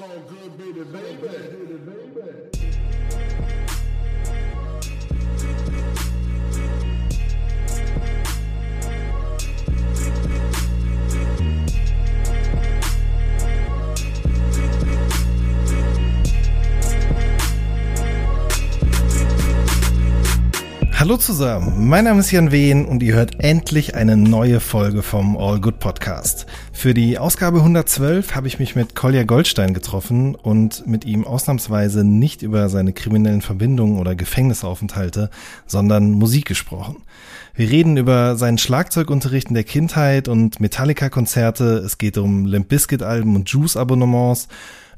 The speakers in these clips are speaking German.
So good, baby, baby, baby. Hallo zusammen, mein Name ist Jan Wehn und ihr hört endlich eine neue Folge vom All Good Podcast. Für die Ausgabe 112 habe ich mich mit Kolja Goldstein getroffen und mit ihm ausnahmsweise nicht über seine kriminellen Verbindungen oder Gefängnisaufenthalte, sondern Musik gesprochen. Wir reden über seinen Schlagzeugunterricht in der Kindheit und Metallica-Konzerte, es geht um Limp Bizkit-Alben und Juice-Abonnements,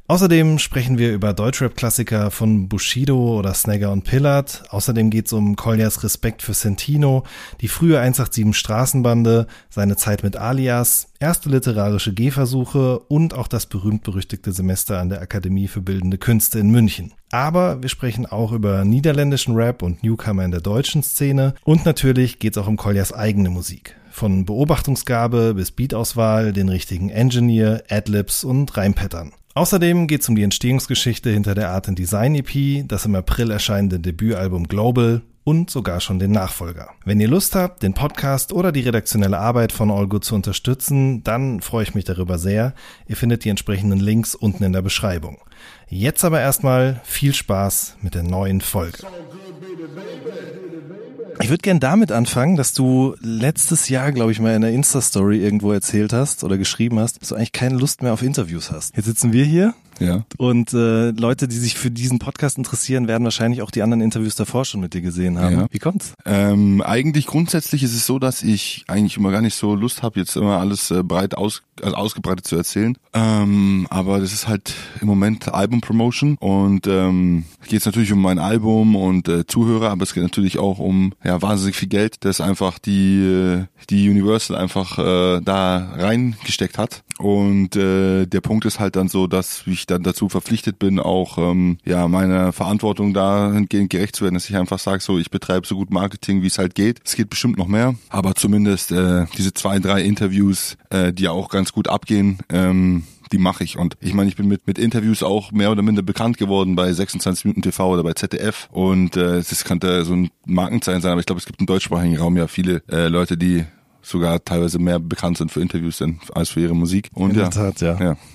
Außerdem sprechen wir über Deutschrap-Klassiker von Bushido oder Snagger und Pillard. Außerdem geht es um Koljas Respekt für Sentino, die frühe 187 Straßenbande, seine Zeit mit Alias, erste literarische Gehversuche und auch das berühmt-berüchtigte Semester an der Akademie für Bildende Künste in München. Aber wir sprechen auch über niederländischen Rap und Newcomer in der deutschen Szene und natürlich geht es auch um Koljas eigene Musik. Von Beobachtungsgabe bis Beatauswahl, den richtigen Engineer, Adlibs und Reimpattern. Außerdem geht es um die Entstehungsgeschichte hinter der Art Design EP, das im April erscheinende Debütalbum Global und sogar schon den Nachfolger. Wenn ihr Lust habt, den Podcast oder die redaktionelle Arbeit von All Good zu unterstützen, dann freue ich mich darüber sehr. Ihr findet die entsprechenden Links unten in der Beschreibung. Jetzt aber erstmal viel Spaß mit der neuen Folge. So good, baby, baby. Ich würde gern damit anfangen, dass du letztes Jahr, glaube ich, mal in der Insta-Story irgendwo erzählt hast oder geschrieben hast, dass du eigentlich keine Lust mehr auf Interviews hast. Jetzt sitzen wir hier Ja. und äh, Leute, die sich für diesen Podcast interessieren, werden wahrscheinlich auch die anderen Interviews davor schon mit dir gesehen haben. Ja. Wie kommt's? Ähm, eigentlich grundsätzlich ist es so, dass ich eigentlich immer gar nicht so Lust habe, jetzt immer alles äh, breit aus, also ausgebreitet zu erzählen. Ähm, aber das ist halt im Moment Album-Promotion und ähm, geht es natürlich um mein Album und äh, Zuhörer, aber es geht natürlich auch um ja wahnsinnig viel Geld, das einfach die äh, die Universal einfach äh, da reingesteckt hat. Und äh, der Punkt ist halt dann so, dass ich dann dazu verpflichtet bin, auch ähm, ja meiner Verantwortung dahingehend gerecht zu werden, dass ich einfach sage, so ich betreibe so gut Marketing, wie es halt geht. Es geht bestimmt noch mehr, aber zumindest äh, diese zwei, drei Interviews, äh, die ja auch ganz gut abgehen, ähm, die mache ich. Und ich meine, ich bin mit, mit Interviews auch mehr oder minder bekannt geworden bei 26 Minuten TV oder bei ZDF. Und äh, das könnte so ein Markenzeichen sein, aber ich glaube, es gibt im deutschsprachigen Raum ja viele äh, Leute, die sogar teilweise mehr bekannt sind für Interviews denn als für ihre Musik. Und In ja, der Tat, ja. ja.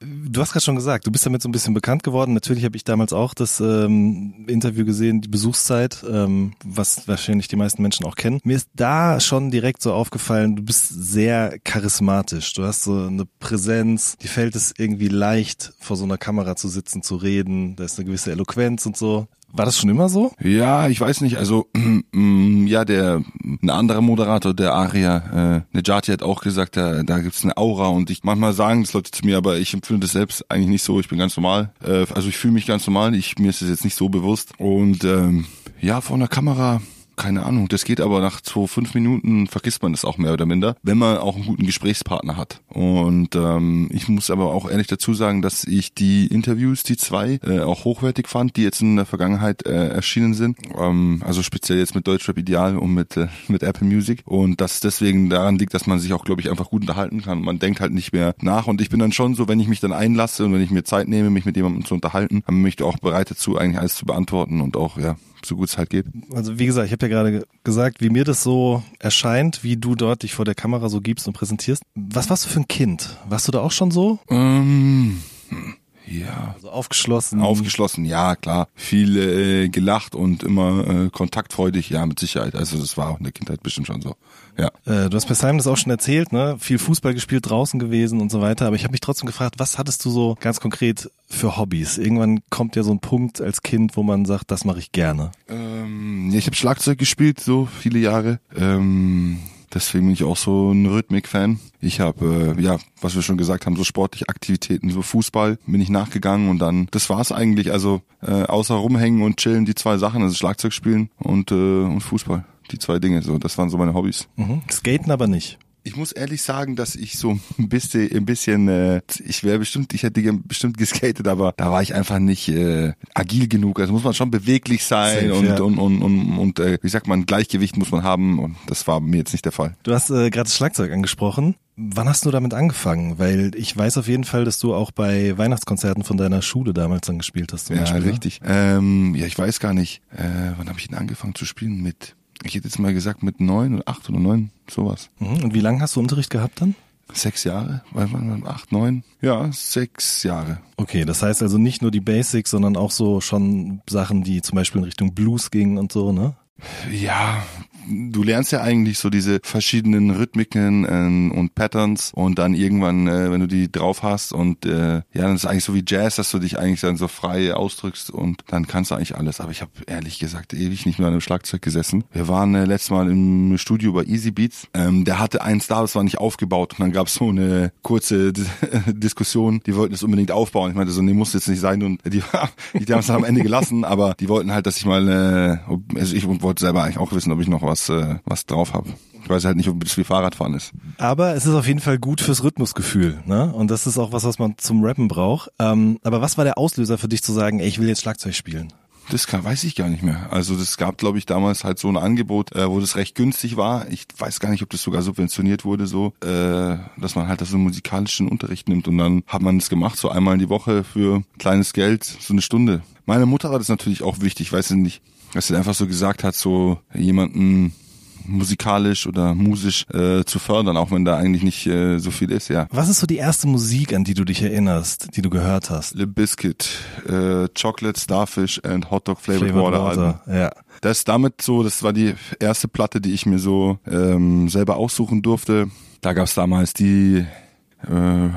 Du hast gerade schon gesagt, du bist damit so ein bisschen bekannt geworden. Natürlich habe ich damals auch das ähm, Interview gesehen, die Besuchszeit, ähm, was wahrscheinlich die meisten Menschen auch kennen. Mir ist da schon direkt so aufgefallen, du bist sehr charismatisch. Du hast so eine Präsenz, die fällt es irgendwie leicht, vor so einer Kamera zu sitzen, zu reden. Da ist eine gewisse Eloquenz und so. War das schon immer so? Ja, ich weiß nicht, also mm, ja, der ein anderer Moderator, der Aria äh, Nejati hat auch gesagt, da, da gibt's eine Aura und ich manchmal sagen das Leute zu mir, aber ich empfinde das selbst eigentlich nicht so, ich bin ganz normal. Äh, also ich fühle mich ganz normal, ich mir ist das jetzt nicht so bewusst. Und ähm, ja, vor einer Kamera keine Ahnung, das geht aber nach zwei, fünf Minuten vergisst man das auch mehr oder minder, wenn man auch einen guten Gesprächspartner hat. Und ähm, ich muss aber auch ehrlich dazu sagen, dass ich die Interviews, die zwei, äh, auch hochwertig fand, die jetzt in der Vergangenheit äh, erschienen sind. Ähm, also speziell jetzt mit Deutschrap Ideal und mit, äh, mit Apple Music. Und das deswegen daran liegt, dass man sich auch, glaube ich, einfach gut unterhalten kann. Man denkt halt nicht mehr nach. Und ich bin dann schon so, wenn ich mich dann einlasse und wenn ich mir Zeit nehme, mich mit jemandem zu unterhalten, dann bin ich auch bereit dazu, eigentlich alles zu beantworten und auch, ja, so gut es halt geht. Also wie gesagt, ich habe ja gerade ge- gesagt, wie mir das so erscheint, wie du dort dich vor der Kamera so gibst und präsentierst. Was warst du für ein Kind? Warst du da auch schon so? Ähm, hm, ja. Also aufgeschlossen? Aufgeschlossen, ja, klar. Viel äh, gelacht und immer äh, kontaktfreudig, ja, mit Sicherheit. Also das war auch in der Kindheit bestimmt schon so. Ja. Äh, du hast bei Simon das auch schon erzählt, ne? Viel Fußball gespielt, draußen gewesen und so weiter. Aber ich habe mich trotzdem gefragt, was hattest du so ganz konkret für Hobbys? Irgendwann kommt ja so ein Punkt als Kind, wo man sagt, das mache ich gerne. Ähm, ja, ich habe Schlagzeug gespielt, so viele Jahre. Ähm, deswegen bin ich auch so ein Rhythmik-Fan. Ich habe, äh, ja, was wir schon gesagt haben, so sportliche Aktivitäten, so Fußball bin ich nachgegangen und dann, das war's eigentlich. Also äh, außer rumhängen und chillen, die zwei Sachen, also Schlagzeug spielen und, äh, und Fußball. Die zwei Dinge, so, das waren so meine Hobbys. Mhm. Skaten aber nicht. ich muss ehrlich sagen, dass ich so ein bisschen, ein bisschen, äh, ich wäre bestimmt, ich hätte bestimmt geskatet, aber da war ich einfach nicht äh, agil genug. Also muss man schon beweglich sein Safe, und, ja. und und und und äh, wie sagt man, Gleichgewicht muss man haben und das war mir jetzt nicht der Fall. Du hast äh, gerade das Schlagzeug angesprochen. Wann hast du damit angefangen? Weil ich weiß auf jeden Fall, dass du auch bei Weihnachtskonzerten von deiner Schule damals dann gespielt hast. Zum Ja, Beispiel, ne? richtig. Ähm, ja, ich weiß gar nicht, äh, wann habe ich denn angefangen zu spielen? Mit, ich hätte jetzt mal gesagt mit neun oder acht oder neun, sowas. Mhm. Und wie lange hast du Unterricht gehabt dann? Sechs Jahre? Weil man acht, neun? Ja, sechs Jahre. Okay, das heißt also nicht nur die Basics, sondern auch so schon Sachen, die zum Beispiel in Richtung Blues gingen und so, ne? Ja, du lernst ja eigentlich so diese verschiedenen Rhythmiken ähm, und Patterns und dann irgendwann, äh, wenn du die drauf hast und äh, ja, dann ist es eigentlich so wie Jazz, dass du dich eigentlich dann so frei ausdrückst und dann kannst du eigentlich alles. Aber ich habe ehrlich gesagt ewig nicht mehr an einem Schlagzeug gesessen. Wir waren äh, letztes Mal im Studio bei Easy Beats. Ähm, der hatte eins da, das war nicht aufgebaut und dann gab es so eine kurze Diskussion. Die wollten es unbedingt aufbauen. Ich meinte so, nee, muss jetzt nicht sein und die, die haben es am Ende gelassen, aber die wollten halt, dass ich mal, äh, also ich wollte selber eigentlich auch wissen, ob ich noch was, äh, was drauf habe. Ich weiß halt nicht, ob das wie Fahrradfahren ist. Aber es ist auf jeden Fall gut fürs Rhythmusgefühl, ne? Und das ist auch was, was man zum Rappen braucht. Ähm, aber was war der Auslöser für dich zu sagen, ey, ich will jetzt Schlagzeug spielen? Das kann, weiß ich gar nicht mehr. Also das gab, glaube ich, damals halt so ein Angebot, äh, wo das recht günstig war. Ich weiß gar nicht, ob das sogar subventioniert wurde, so, äh, dass man halt das so einen musikalischen Unterricht nimmt und dann hat man es gemacht, so einmal in die Woche für kleines Geld, so eine Stunde. Meine Mutter war das natürlich auch wichtig, weiß ich nicht, dass sie einfach so gesagt hat, so jemanden musikalisch oder musisch äh, zu fördern, auch wenn da eigentlich nicht äh, so viel ist, ja. Was ist so die erste Musik, an die du dich erinnerst, die du gehört hast? Le Biscuit, äh, Chocolate, Starfish and Hot Dog Flavored, Flavored Water, Album. Ja. Das ist damit so, das war die erste Platte, die ich mir so ähm, selber aussuchen durfte. Da gab's damals die äh,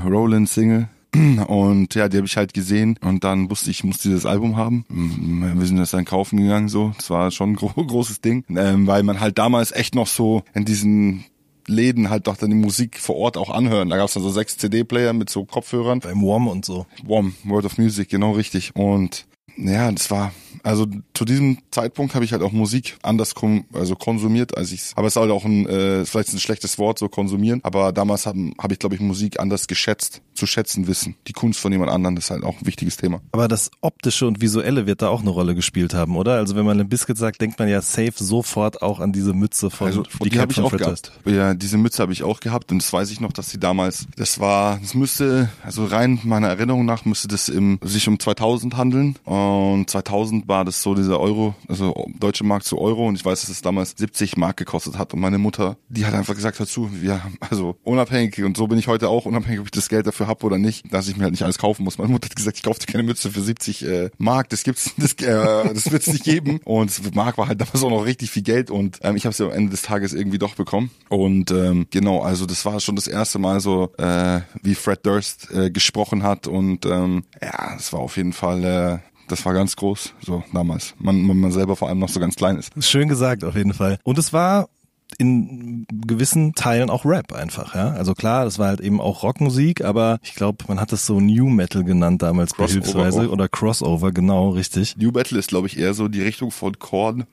Roland Single. Und ja, die habe ich halt gesehen und dann wusste ich, ich muss dieses Album haben. Mm, Wir sind das dann kaufen gegangen so. Das war schon ein gro großes Ding, ähm, weil man halt damals echt noch so in diesen Läden halt doch dann die Musik vor Ort auch anhören. Da gab's dann so sechs CD-Player mit so Kopfhörern. Beim Warm und so. WOM, World of Music, genau richtig. Und ja, das war, also zu diesem Zeitpunkt habe ich halt auch Musik anders kom also konsumiert, als ich aber es ist halt auch ein, äh, vielleicht ein schlechtes Wort, so konsumieren, aber damals habe hab ich, glaube ich, Musik anders geschätzt, zu schätzen wissen. Die Kunst von jemand anderem, ist halt auch ein wichtiges Thema. Aber das Optische und Visuelle wird da auch eine Rolle gespielt haben, oder? Also wenn man ein Biscuit sagt, denkt man ja safe sofort auch an diese Mütze von Also die die, habe ich auch gehabt. Ja, diese Mütze habe ich auch gehabt und das weiß ich noch, dass die damals, das war, das müsste, also rein meiner Erinnerung nach müsste das im, sich um 2000 handeln und 2000 war das so dieser Euro, also deutsche Mark zu Euro. Und ich weiß, dass es damals 70 Mark gekostet hat. Und meine Mutter, die hat einfach gesagt dazu, ja, also unabhängig und so bin ich heute auch, unabhängig, ob ich das Geld dafür habe oder nicht, dass ich mir halt nicht alles kaufen muss. Meine Mutter hat gesagt, ich kaufe dir keine Mütze für 70 äh, Mark, das gibt's, das, äh, das wird's nicht geben. Und Mark war halt damals auch noch richtig viel Geld. Und ähm, ich habe es ja am Ende des Tages irgendwie doch bekommen. Und ähm, genau, also das war schon das erste Mal so, äh, wie Fred Durst äh, gesprochen hat. Und ähm, ja, das war auf jeden Fall äh, das war ganz groß, so damals. Man, man, selber vor allem noch so ganz klein ist. Schön gesagt auf jeden Fall. Und es war in gewissen Teilen auch Rap einfach, ja. Also klar, das war halt eben auch Rockmusik, aber ich glaube, man hat es so New Metal genannt damals Crossover behilfsweise oder Crossover, genau, richtig. New Battle ist, glaube ich, eher so die Richtung von Korn,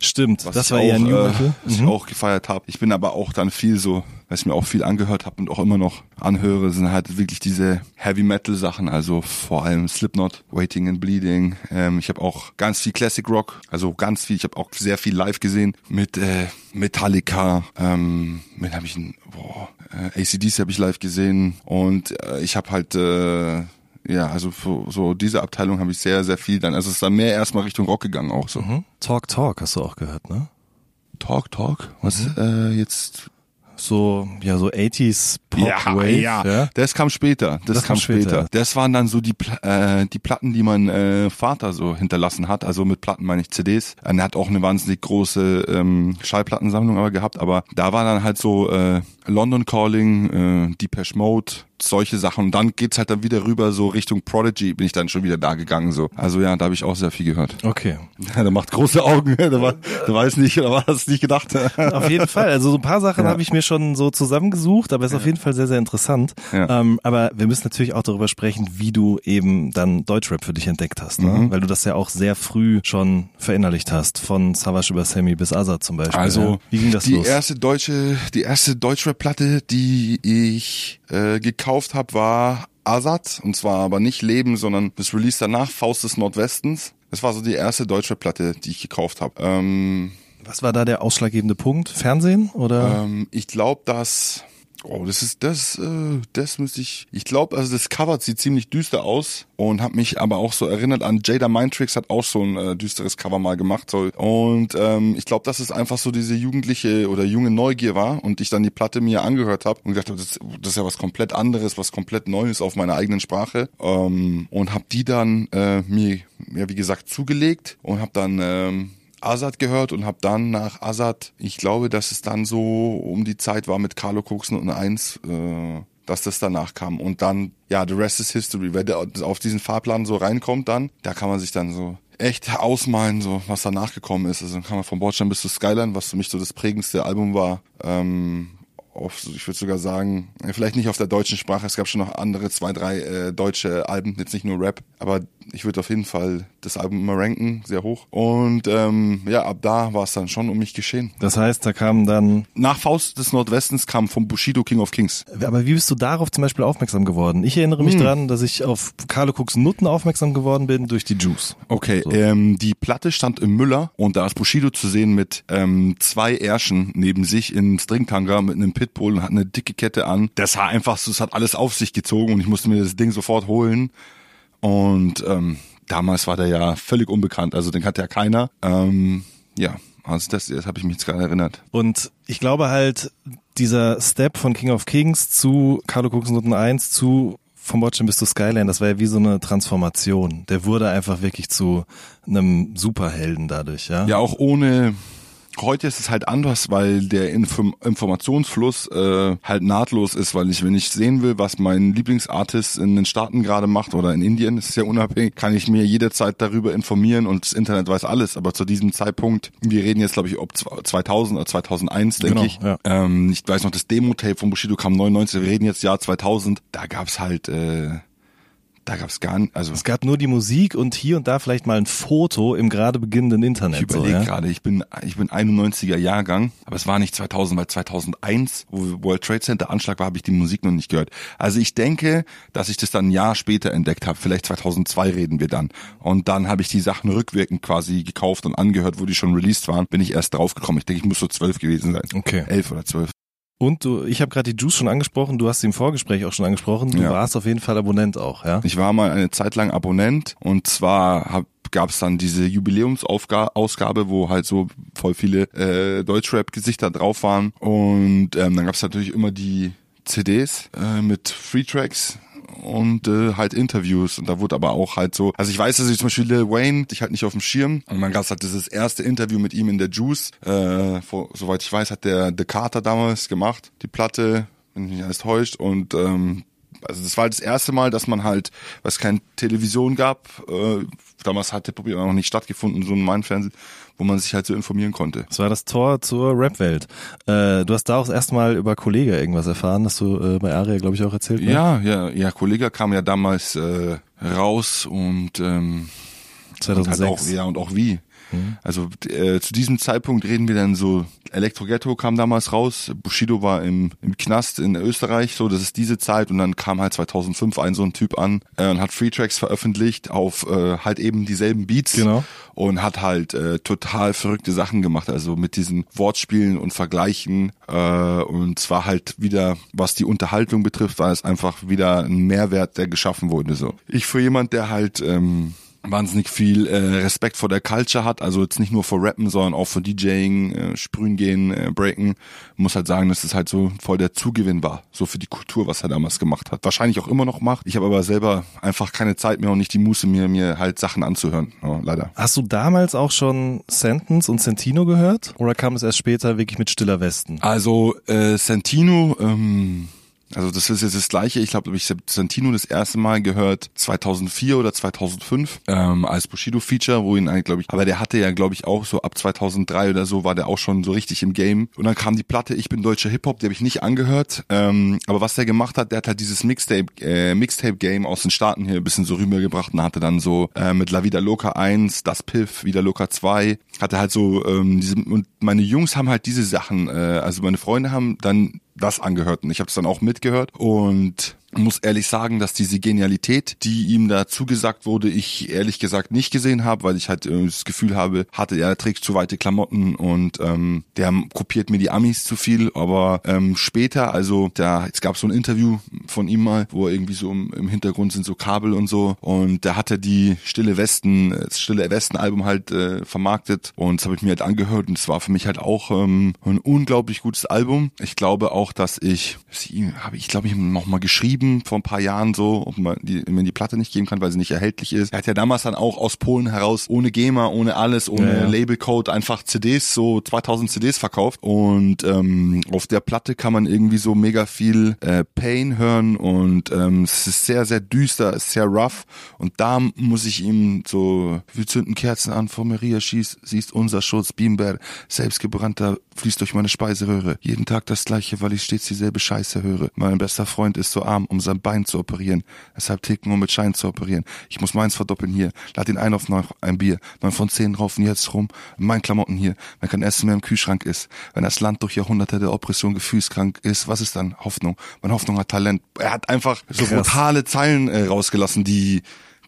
Stimmt, was das ich war auch, eher New äh, Metal. was ich Mhm. auch gefeiert habe. Ich bin aber auch dann viel so, was ich mir auch viel angehört habe und auch immer noch anhöre, sind halt wirklich diese Heavy Metal Sachen, also vor allem Slipknot, Waiting and Bleeding. Ähm, ich habe auch ganz viel Classic Rock, also ganz viel. Ich habe auch sehr viel live gesehen mit äh, Metallica. Ähm, mit habe ich ein, boah, äh, ACDC habe ich live gesehen und äh, ich habe halt äh, ja, also so, so diese Abteilung habe ich sehr, sehr viel dann. Also es ist dann mehr erstmal Richtung Rock gegangen auch so. Mhm. Talk Talk hast du auch gehört, ne? Talk, Talk? Was Mhm. äh, jetzt? So, ja, so 80s Pop Wave, ja. Das kam später. Das, Das kam später. später. Das waren dann so die äh, die Platten, die mein äh, Vater so hinterlassen hat. Also mit Platten meine ich CDs. Und Er hat auch eine wahnsinnig große ähm, Schallplattensammlung aber gehabt. Aber da war dann halt so äh, London Calling, äh, Depeche Mode, solche Sachen. Und dann geht's halt dann wieder rüber so Richtung Prodigy. Bin ich dann schon wieder da gegangen so. Also ja, da habe ich auch sehr viel gehört. Okay. der macht große Augen. Der, war, der weiß nicht, oder war das nicht gedacht? Auf jeden Fall. Also so ein paar Sachen Ja. habe ich mir schon so zusammengesucht, aber ist auf jeden Fall sehr, sehr interessant. Ja. Ähm, aber wir müssen natürlich auch darüber sprechen, wie du eben dann Deutschrap für dich entdeckt hast, ne? Mhm. Weil du das ja auch sehr früh schon verinnerlicht hast, von Savage über Sammy bis Azad zum Beispiel. Also ja. wie ging das die los? erste deutsche, die erste Deutschrap Platte, die ich äh, gekauft habe, war Azad. Und zwar aber nicht Leben, sondern das Release danach, Faust des Nordwestens. Das war so die erste deutsche Platte, die ich gekauft habe. Ähm, Was war da der ausschlaggebende Punkt? Fernsehen oder? ähm, ich glaube, dass Oh, das ist das, äh, das müsste ich. Ich glaube, also das Cover sieht ziemlich düster aus und hat mich aber auch so erinnert an Jada Mindtricks hat auch so ein äh, düsteres Cover mal gemacht so und ähm, ich glaube, dass es einfach so diese jugendliche oder junge Neugier war und ich dann die Platte mir angehört habe und gedacht habe, das, das ist ja was komplett anderes, was komplett Neues auf meiner eigenen Sprache ähm, und habe die dann äh, mir ja wie gesagt zugelegt und habe dann ähm, Azad gehört und habe dann nach Azad, ich glaube, dass es dann so um die Zeit war mit Carlo Koksen und eins, äh, dass das danach kam. Und dann, ja, the rest is history. Der auf diesen Fahrplan so reinkommt dann, da kann man sich dann so echt ausmalen, so was danach gekommen ist. Also dann kann man von Bordstein bis zu Skyline, was für mich so das prägendste Album war, ähm, auf, ich würde sogar sagen, vielleicht nicht auf der deutschen Sprache, es gab schon noch andere zwei, drei äh, deutsche Alben, jetzt nicht nur Rap, aber ich würde auf jeden Fall das Album immer ranken, sehr hoch. Und ähm, ja, ab da war es dann schon um mich geschehen. Das heißt, da kam dann. Nach Faust des Nordwestens kam vom Bushido King of Kings. Aber wie bist du darauf zum Beispiel aufmerksam geworden? Ich erinnere mich Hm. dran, dass ich auf Carlo Cooks Nutten aufmerksam geworden bin durch die Juice. Okay, So. ähm, die Platte stand im Müller und da ist Bushido zu sehen mit ähm, zwei Ärschen neben sich in Stringtanga mit einem Pitbull und hat eine dicke Kette an. Das war einfach so, es hat alles auf sich gezogen und ich musste mir das Ding sofort holen. Und ähm, damals war der ja völlig unbekannt, also den hatte ja keiner. Ähm, ja, also das, das habe ich mich jetzt gerade erinnert. Und ich glaube halt, dieser Step von King of Kings zu Carlo Nutten 1 zu vom Bordstein bis zu Skyline, das war ja wie so eine Transformation. Der wurde einfach wirklich zu einem Superhelden dadurch, ja? Ja, auch ohne. Heute ist es halt anders, weil der Inform Informationsfluss äh, halt nahtlos ist, weil ich, wenn ich sehen will, was mein Lieblingsartist in den Staaten gerade macht oder in Indien, ist ja unabhängig, kann ich mir jederzeit darüber informieren und das Internet weiß alles. Aber zu diesem Zeitpunkt, wir reden jetzt glaube ich ob 2000 oder 2001, denke Genau, ich. ja. Ähm, ich weiß noch, das Demo-Tape von Bushido kam 99, wir reden jetzt Jahr 2000. Da gab's halt, äh, da gab's gar nicht, also Es gab nur die Musik und hier und da vielleicht mal ein Foto im gerade beginnenden Internet. Ich überlege so, ja? gerade, ich bin, ich bin 91er Jahrgang, aber es war nicht 2000, weil 2001, wo World Trade Center Anschlag war, habe ich die Musik noch nicht gehört. Also ich denke, dass ich das dann ein Jahr später entdeckt habe. Vielleicht 2002 reden wir dann. Und dann habe ich die Sachen rückwirkend quasi gekauft und angehört, wo die schon released waren. Bin ich erst draufgekommen. Ich denke, ich muss so zwölf gewesen sein. Okay. Elf oder zwölf. Und du, ich habe gerade die Juice schon angesprochen, du hast sie im Vorgespräch auch schon angesprochen. Du Ja. warst auf jeden Fall Abonnent auch, ja? Ich war mal eine Zeit lang Abonnent und zwar gab es dann diese Jubiläumsausgabe, wo halt so voll viele äh, Deutschrap-Gesichter drauf waren und ähm, dann gab es natürlich immer die CDs äh, mit Free Tracks und äh, halt Interviews. Und da wurde aber auch halt so, also ich weiß, dass ich zum Beispiel Lil Wayne, ich halt nicht auf dem Schirm. Und dann gab halt dieses erste Interview mit ihm in der Juice, äh, vor, soweit ich weiß, hat der The Carter damals gemacht, die Platte, wenn mich nicht alles täuscht. Und ähm, also das war halt das erste Mal, dass man halt, was keine Television gab, äh, damals hat Hip-Hop ja noch nicht stattgefunden, so ein Mainfernsehen, wo man sich halt so informieren konnte. Das war das Tor zur Rap-Welt. Äh, du hast da auch das erste Mal über Kollega irgendwas erfahren, hast du äh, bei Aria, glaube ich, auch erzählt. Ne? Ja, ja, ja, Kollege kam ja damals äh, raus und ähm, und 2006. Halt auch, ja, und auch wie. Also äh, zu diesem Zeitpunkt reden wir dann so, Elektro Ghetto kam damals raus, Bushido war im, im Knast in Österreich, so, das ist diese Zeit und dann kam halt 2005 ein so ein Typ an äh, und hat Free Tracks veröffentlicht auf äh, halt eben dieselben Beats Genau. und hat halt äh, total verrückte Sachen gemacht, also mit diesen Wortspielen und Vergleichen äh, und zwar halt wieder, was die Unterhaltung betrifft, war es einfach wieder ein Mehrwert, der geschaffen wurde. So, ich für jemand, der halt ähm, wahnsinnig viel äh, Respekt vor der Culture hat, also jetzt nicht nur vor Rappen, sondern auch vor DJing, äh, Sprühen gehen, äh, Breaken, muss halt sagen, dass es halt so voll der Zugewinn war, so für die Kultur, was er damals gemacht hat. Wahrscheinlich auch immer noch macht. Ich habe aber selber einfach keine Zeit mehr und nicht die Muße, mir mir halt Sachen anzuhören, ja, leider. Hast du damals auch schon Sentence und Sentino gehört? Oder kam es erst später wirklich mit Stiller Westen? Also äh, Santino, ähm, also das ist jetzt das gleiche. Ich glaube, ich habe Santino das erste Mal gehört 2004 oder 2005 ähm, als Bushido-Feature, wo ihn eigentlich, glaube ich, aber der hatte ja, glaube ich, auch so ab 2003 oder so war der auch schon so richtig im Game. Und dann kam die Platte Ich bin deutscher Hip-Hop, die habe ich nicht angehört. Ähm, aber was der gemacht hat, der hat halt dieses Mixtape, äh, Mixtape-Game aus den Staaten hier ein bisschen so rübergebracht und hatte dann so äh, mit La Vida Loca 1, Das Piff, Vida Loca 2, hatte halt so ähm, diese, und meine Jungs haben halt diese Sachen, äh, also meine Freunde haben dann das angehört und ich habe es dann auch mitgehört und muss ehrlich sagen, dass diese Genialität, die ihm da zugesagt wurde, ich ehrlich gesagt nicht gesehen habe, weil ich halt äh, das Gefühl habe, hatte er trägt zu weite Klamotten und ähm, der kopiert mir die Amis zu viel. Aber ähm, später, also da es gab so ein Interview von ihm mal, wo irgendwie so im, im Hintergrund sind so Kabel und so und da hat er die Stille Westen, das Stille Westen Album halt äh, vermarktet und das habe ich mir halt angehört und es war für mich halt auch ähm, ein unglaublich gutes Album. Ich glaube auch, dass ich, habe ich glaube ich noch mal geschrieben geschrieben vor ein paar Jahren so, ob man die, mir die Platte nicht geben kann, weil sie nicht erhältlich ist. Er hat ja damals dann auch aus Polen heraus ohne GEMA, ohne alles, ohne ja, ja. Labelcode einfach CDs, so 2000 CDs verkauft und ähm, auf der Platte kann man irgendwie so mega viel äh, Pain hören und ähm, es ist sehr, sehr düster, ist sehr rough und da muss ich ihm so, wir zünden Kerzen an, vor Maria schießt, siehst unser Schutz, Beamber, selbstgebrannter fließt durch meine Speiseröhre. Jeden Tag das gleiche, weil ich stets dieselbe Scheiße höre. Mein bester Freund ist so arm, um sein Bein zu operieren. Deshalb ticken, um mit Schein zu operieren. Ich muss meins verdoppeln hier. Lad ihn ein auf noch ein Bier. Neun von zehn raufen jetzt rum. Mein Klamotten hier. Wenn kein Essen mehr im Kühlschrank ist. Wenn das Land durch Jahrhunderte der Oppression gefühlskrank ist, was ist dann Hoffnung? Meine Hoffnung hat Talent. Er hat einfach so Krass. brutale Zeilen äh, rausgelassen, die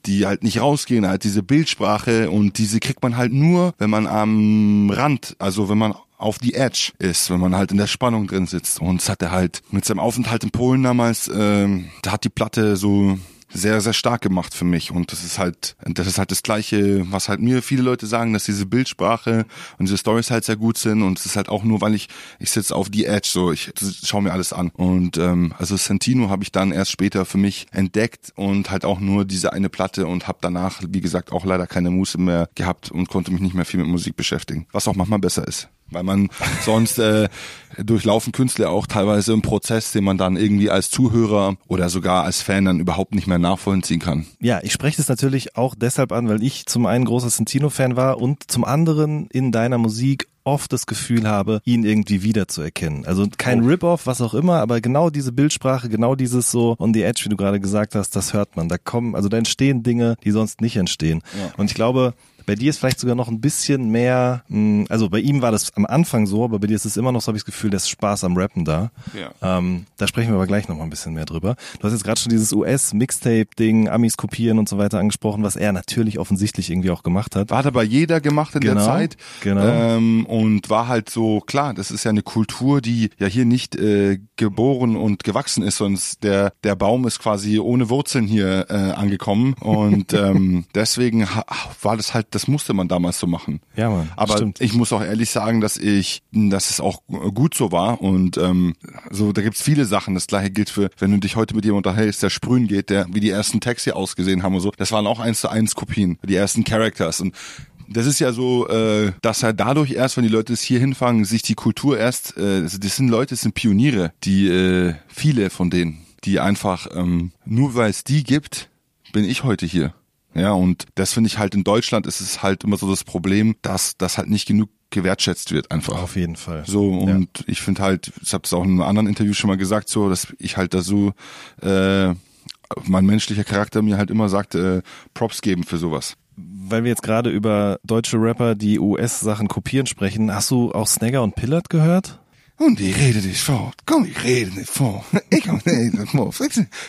die halt nicht rausgehen, halt diese Bildsprache und diese kriegt man halt nur, wenn man am Rand, also wenn man auf die Edge ist, wenn man halt in der Spannung drin sitzt. Und es hat er halt mit seinem Aufenthalt in Polen damals, ähm, da hat die Platte so sehr, sehr stark gemacht für mich. Und das ist halt, das ist halt das Gleiche, was halt mir viele Leute sagen, dass diese Bildsprache und diese Stories halt sehr gut sind. Und es ist halt auch nur, weil ich, ich sitze auf die Edge, so ich schaue mir alles an. Und ähm, also Santino habe ich dann erst später für mich entdeckt und halt auch nur diese eine Platte und habe danach, wie gesagt, auch leider keine Muße mehr gehabt und konnte mich nicht mehr viel mit Musik beschäftigen. Was auch manchmal besser ist weil man sonst äh, durchlaufen Künstler auch teilweise im Prozess, den man dann irgendwie als Zuhörer oder sogar als Fan dann überhaupt nicht mehr nachvollziehen kann. Ja, ich spreche das natürlich auch deshalb an, weil ich zum einen großer Santino-Fan war und zum anderen in deiner Musik oft das Gefühl habe, ihn irgendwie wiederzuerkennen. Also kein oh. Rip-Off, was auch immer, aber genau diese Bildsprache, genau dieses so on the edge, wie du gerade gesagt hast, das hört man. Da kommen, also da entstehen Dinge, die sonst nicht entstehen. Ja. Und ich glaube, bei dir ist vielleicht sogar noch ein bisschen mehr, hm, also bei ihm war das am Anfang so, aber bei dir ist es immer noch so, habe ich das Gefühl, der ist Spaß am Rappen da. Ja. Ähm, da sprechen wir aber gleich noch mal ein bisschen mehr drüber. Du hast jetzt gerade schon dieses US-Mixtape-Ding, Amis kopieren und so weiter angesprochen, was er natürlich offensichtlich irgendwie auch gemacht hat. Hat aber jeder gemacht in genau, der Zeit. Genau. Ähm, und war halt so, klar, das ist ja eine Kultur, die ja hier nicht äh, geboren und gewachsen ist, sonst der, der Baum ist quasi ohne Wurzeln hier äh, angekommen. Und ähm, deswegen war das halt das musste man damals so machen. Ja, Mann. Aber stimmt. ich muss auch ehrlich sagen, dass ich, dass es auch gut so war. Und ähm, so, da gibt's viele Sachen. Das gleiche gilt für, wenn du dich heute mit jemandem unterhältst, der sprühen geht, der wie die ersten Texte ausgesehen haben und so. Das waren auch eins zu eins Kopien, die ersten Characters. Und das ist ja so, äh, dass halt dadurch erst, wenn die Leute es hier hinfangen, sich die Kultur erst, äh, das sind Leute, das sind Pioniere, die äh, viele von denen, die einfach ähm, nur weil es die gibt, bin ich heute hier. Ja, und das finde ich halt in Deutschland ist es halt immer so das Problem, dass das halt nicht genug gewertschätzt wird einfach. Auf jeden Fall. So und ja. ich finde halt, ich habe es auch in einem anderen Interview schon mal gesagt, so dass ich halt da so äh, mein menschlicher Charakter mir halt immer sagt, äh, Props geben für sowas. Weil wir jetzt gerade über deutsche Rapper, die US-Sachen kopieren, sprechen, hast du auch Snagger und Pillard gehört? Und ich rede nicht fort. Komm, ich rede nicht fort. Ich komm nicht fort.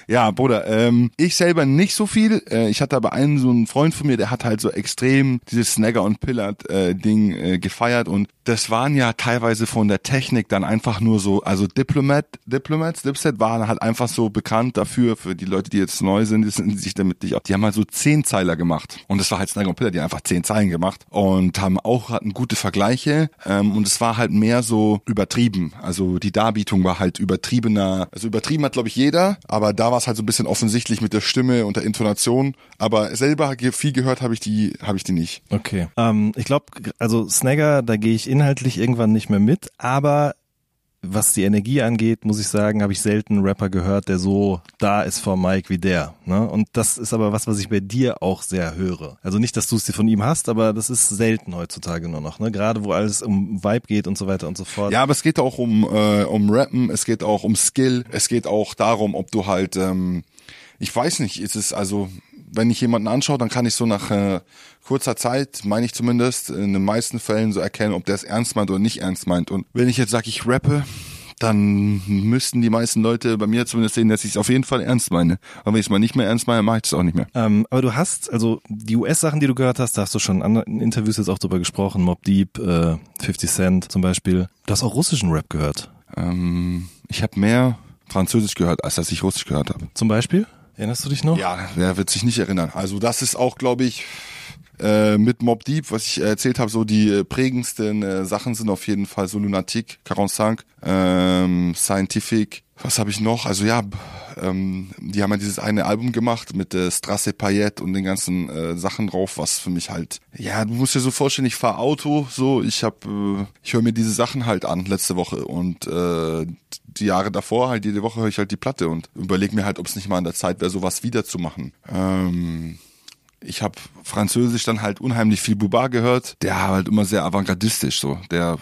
Ja, Bruder, ähm, ich selber nicht so viel. Äh, ich hatte aber einen so einen Freund von mir, der hat halt so extrem dieses Snagger und Pillard äh, Ding äh, gefeiert und das waren ja teilweise von der Technik dann einfach nur so, also Diplomat, Diplomats, Dipset waren halt einfach so bekannt dafür, für die Leute, die jetzt neu sind, die sind sich damit nicht, die haben halt so zehn Zeiler gemacht. Und das war halt Snagger und Pillard, die haben einfach zehn Zeilen gemacht und haben auch hatten gute Vergleiche ähm, und es war halt mehr so übertrieben übertrieben. Also die Darbietung war halt übertriebener. Also übertrieben hat, glaube ich, jeder, aber da war es halt so ein bisschen offensichtlich mit der Stimme und der Intonation. Aber selber viel gehört habe ich die, habe ich die nicht. Okay. Ähm, ich glaube, also Snagger, da gehe ich inhaltlich irgendwann nicht mehr mit, aber was die Energie angeht, muss ich sagen, habe ich selten einen Rapper gehört, der so da ist vor Mike wie der. Ne? Und das ist aber was, was ich bei dir auch sehr höre. Also nicht, dass du es dir von ihm hast, aber das ist selten heutzutage nur noch. Ne? Gerade wo alles um Vibe geht und so weiter und so fort. Ja, aber es geht auch um, äh, um Rappen, es geht auch um Skill, es geht auch darum, ob du halt, ähm, ich weiß nicht, ist es also, wenn ich jemanden anschaue, dann kann ich so nach äh, kurzer Zeit, meine ich zumindest, in den meisten Fällen so erkennen, ob der es ernst meint oder nicht ernst meint. Und wenn ich jetzt sage, ich rappe, dann müssten die meisten Leute bei mir zumindest sehen, dass ich es auf jeden Fall ernst meine. Aber wenn ich es mal nicht mehr ernst meine, mache ich es auch nicht mehr. Ähm, aber du hast, also die US-Sachen, die du gehört hast, da hast du schon in anderen Interviews jetzt auch drüber gesprochen, Mob Deep, äh, 50 Cent zum Beispiel. Du hast auch russischen Rap gehört. Ähm, ich habe mehr Französisch gehört, als dass ich Russisch gehört habe. Zum Beispiel? Erinnerst du dich noch? Ja, wer wird sich nicht erinnern. Also das ist auch, glaube ich, äh, mit Mob Deep, was ich erzählt habe, so die äh, prägendsten äh, Sachen sind auf jeden Fall so Lunatic, 45, ähm, Scientific. Was habe ich noch? Also ja, ähm, die haben ja dieses eine Album gemacht mit äh, Strasse Payette und den ganzen äh, Sachen drauf, was für mich halt, ja, du musst dir so vorstellen, ich fahr Auto, so, ich hab, äh, ich höre mir diese Sachen halt an letzte Woche und äh, die Jahre davor, halt jede Woche höre ich halt die Platte und überlege mir halt, ob es nicht mal an der Zeit wäre, sowas wiederzumachen. Ähm, ich habe Französisch dann halt unheimlich viel Buba gehört. Der war halt immer sehr avantgardistisch so. Der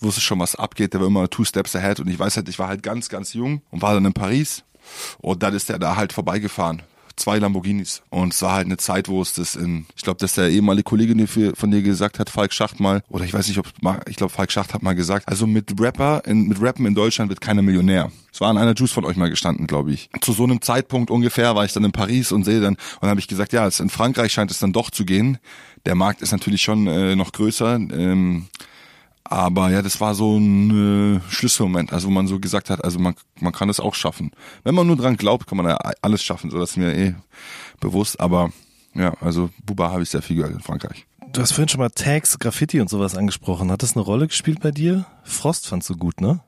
wusste schon, was abgeht. Der war immer two steps ahead. Und ich weiß halt, ich war halt ganz, ganz jung und war dann in Paris. Und dann ist der da halt vorbeigefahren. Zwei Lamborghinis. Und es war halt eine Zeit, wo es das in, ich glaube, dass der ehemalige Kollege von dir gesagt hat, Falk Schacht mal, oder ich weiß nicht, ob, ich glaube, Falk Schacht hat mal gesagt, also mit Rapper, in, mit Rappen in Deutschland wird keiner Millionär. Es war an einer Juice von euch mal gestanden, glaube ich. Zu so einem Zeitpunkt ungefähr war ich dann in Paris und sehe dann, und habe ich gesagt, ja, in Frankreich scheint es dann doch zu gehen. Der Markt ist natürlich schon äh, noch größer. Ähm, aber ja, das war so ein äh, Schlüsselmoment, also wo man so gesagt hat, also man, man kann es auch schaffen. Wenn man nur dran glaubt, kann man ja alles schaffen, so das ist mir eh bewusst. Aber ja, also Buba habe ich sehr viel gehört in Frankreich. Du hast vorhin schon mal Tags, Graffiti und sowas angesprochen. Hat das eine Rolle gespielt bei dir? Frost fandst du gut, ne?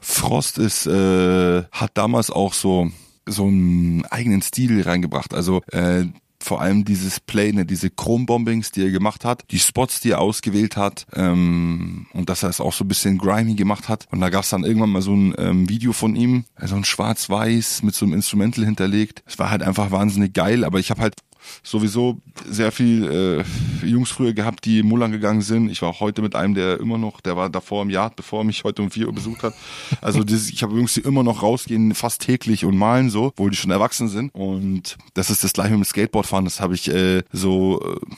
Frost ist, äh, hat damals auch so so einen eigenen Stil reingebracht. Also äh, vor allem dieses Pläne, diese Chrombombings, die er gemacht hat, die Spots, die er ausgewählt hat ähm, und dass er es auch so ein bisschen grimy gemacht hat. Und da gab es dann irgendwann mal so ein ähm, Video von ihm, so ein schwarz-weiß mit so einem Instrumental hinterlegt. Es war halt einfach wahnsinnig geil, aber ich habe halt sowieso sehr viel äh, Jungs früher gehabt, die Mullern gegangen sind. Ich war auch heute mit einem, der immer noch, der war davor im Yard, bevor er mich heute um vier Uhr besucht hat. Also das, ich habe Jungs, die immer noch rausgehen, fast täglich und malen so, obwohl die schon erwachsen sind. Und das ist das gleiche mit Skateboardfahren. Das habe ich äh, so äh,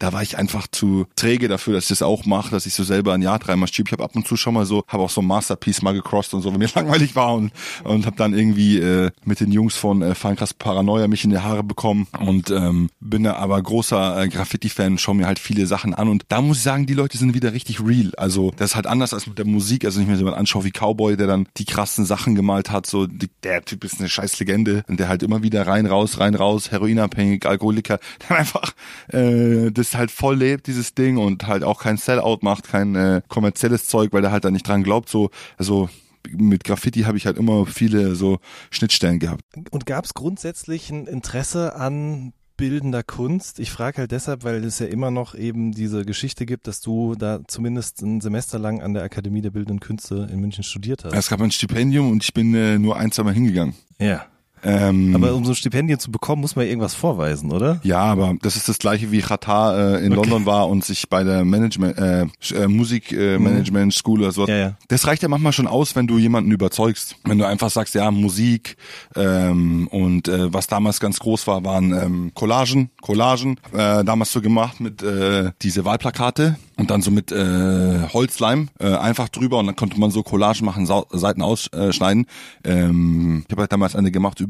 da war ich einfach zu träge dafür, dass ich das auch mache, dass ich so selber ein Jahr dreimal schiebe. Ich habe ab und zu schon mal so, habe auch so ein Masterpiece mal gecrossed und so, wenn mir langweilig war und und habe dann irgendwie äh, mit den Jungs von äh, Feinkrass Paranoia mich in die Haare bekommen und ähm, bin da aber großer äh, Graffiti-Fan, schaue mir halt viele Sachen an und da muss ich sagen, die Leute sind wieder richtig real. Also das ist halt anders als mit der Musik. Also wenn ich mir jemand anschaue wie Cowboy, der dann die krassen Sachen gemalt hat, so die, der Typ ist eine scheiß Legende und der halt immer wieder rein raus, rein raus, heroinabhängig, Alkoholiker, der einfach äh, das halt voll lebt, dieses Ding und halt auch kein Sellout macht, kein äh, kommerzielles Zeug, weil der halt da nicht dran glaubt. So, also mit Graffiti habe ich halt immer viele so Schnittstellen gehabt. Und gab es grundsätzlich ein Interesse an bildender Kunst? Ich frage halt deshalb, weil es ja immer noch eben diese Geschichte gibt, dass du da zumindest ein Semester lang an der Akademie der Bildenden Künste in München studiert hast. Es gab ein Stipendium und ich bin äh, nur ein, zwei Mal hingegangen. Ja. Ähm, Aber um so ein Stipendium zu bekommen, muss man irgendwas vorweisen, oder? ja, aber das ist das gleiche wie Qatar äh, in Okay. London war und sich bei der Management äh, äh, Musik äh, Management School oder so. Ja, ja. Das reicht ja manchmal schon aus, wenn du jemanden überzeugst. Wenn du einfach sagst, ja, Musik ähm, und äh, was damals ganz groß war, waren ähm, Collagen, Collagen, äh, damals so gemacht mit äh, diese Wahlplakate und dann so mit äh, Holzleim äh, einfach drüber und dann konnte man so Collagen machen, Sau Seiten ausschneiden. Ähm, ich habe halt damals eine gemacht über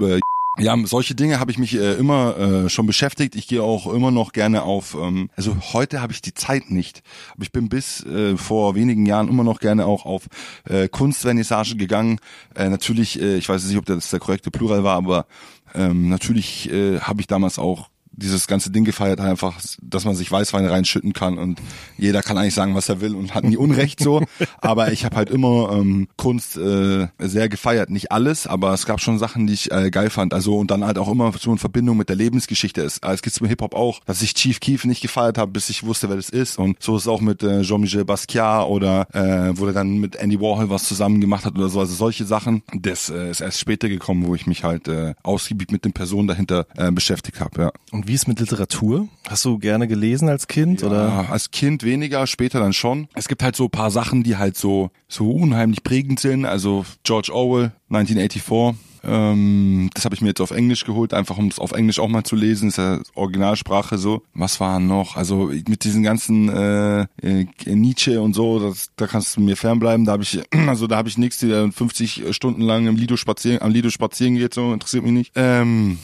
ja, solche Dinge habe ich mich äh, immer äh, schon beschäftigt. Ich gehe auch immer noch gerne auf, ähm, also heute habe ich die Zeit nicht, aber ich bin bis äh, vor wenigen Jahren immer noch gerne auch auf äh, Kunstvernissage gegangen. Äh, natürlich, äh, ich weiß nicht, ob das der korrekte Plural war, aber ähm, natürlich äh, habe ich damals auch dieses ganze Ding gefeiert, einfach, dass man sich Weißwein reinschütten kann und jeder kann eigentlich sagen, was er will und hat nie Unrecht so. aber ich habe halt immer ähm, Kunst äh, sehr gefeiert. Nicht alles, aber es gab schon Sachen, die ich äh, geil fand. Also und dann halt auch immer so in Verbindung mit der Lebensgeschichte ist. Es gibt im Hip-Hop auch, dass ich Chief Keef nicht gefeiert habe, bis ich wusste, wer das ist. Und so ist es auch mit äh, Jean-Michel Basquiat oder äh, wo er dann mit Andy Warhol was zusammen gemacht hat oder so. Also solche Sachen. Das äh, ist erst später gekommen, wo ich mich halt äh, ausgiebig mit den Personen dahinter äh, beschäftigt habe. Ja. Und wie ist mit Literatur? Hast du gerne gelesen als Kind oder? Ja, als Kind weniger, später dann schon. Es gibt halt so ein paar Sachen, die halt so, so unheimlich prägend sind. Also George Orwell, 1984. Ähm, das habe ich mir jetzt auf Englisch geholt, einfach um es auf Englisch auch mal zu lesen. ist ja Originalsprache so. Was war noch? Also mit diesen ganzen äh, äh, Nietzsche und so, das, da kannst du mir fernbleiben. Da habe ich, also da habe ich nichts, der 50 Stunden lang im Lido spazieren, am Lido spazieren geht, so interessiert mich nicht. Ähm,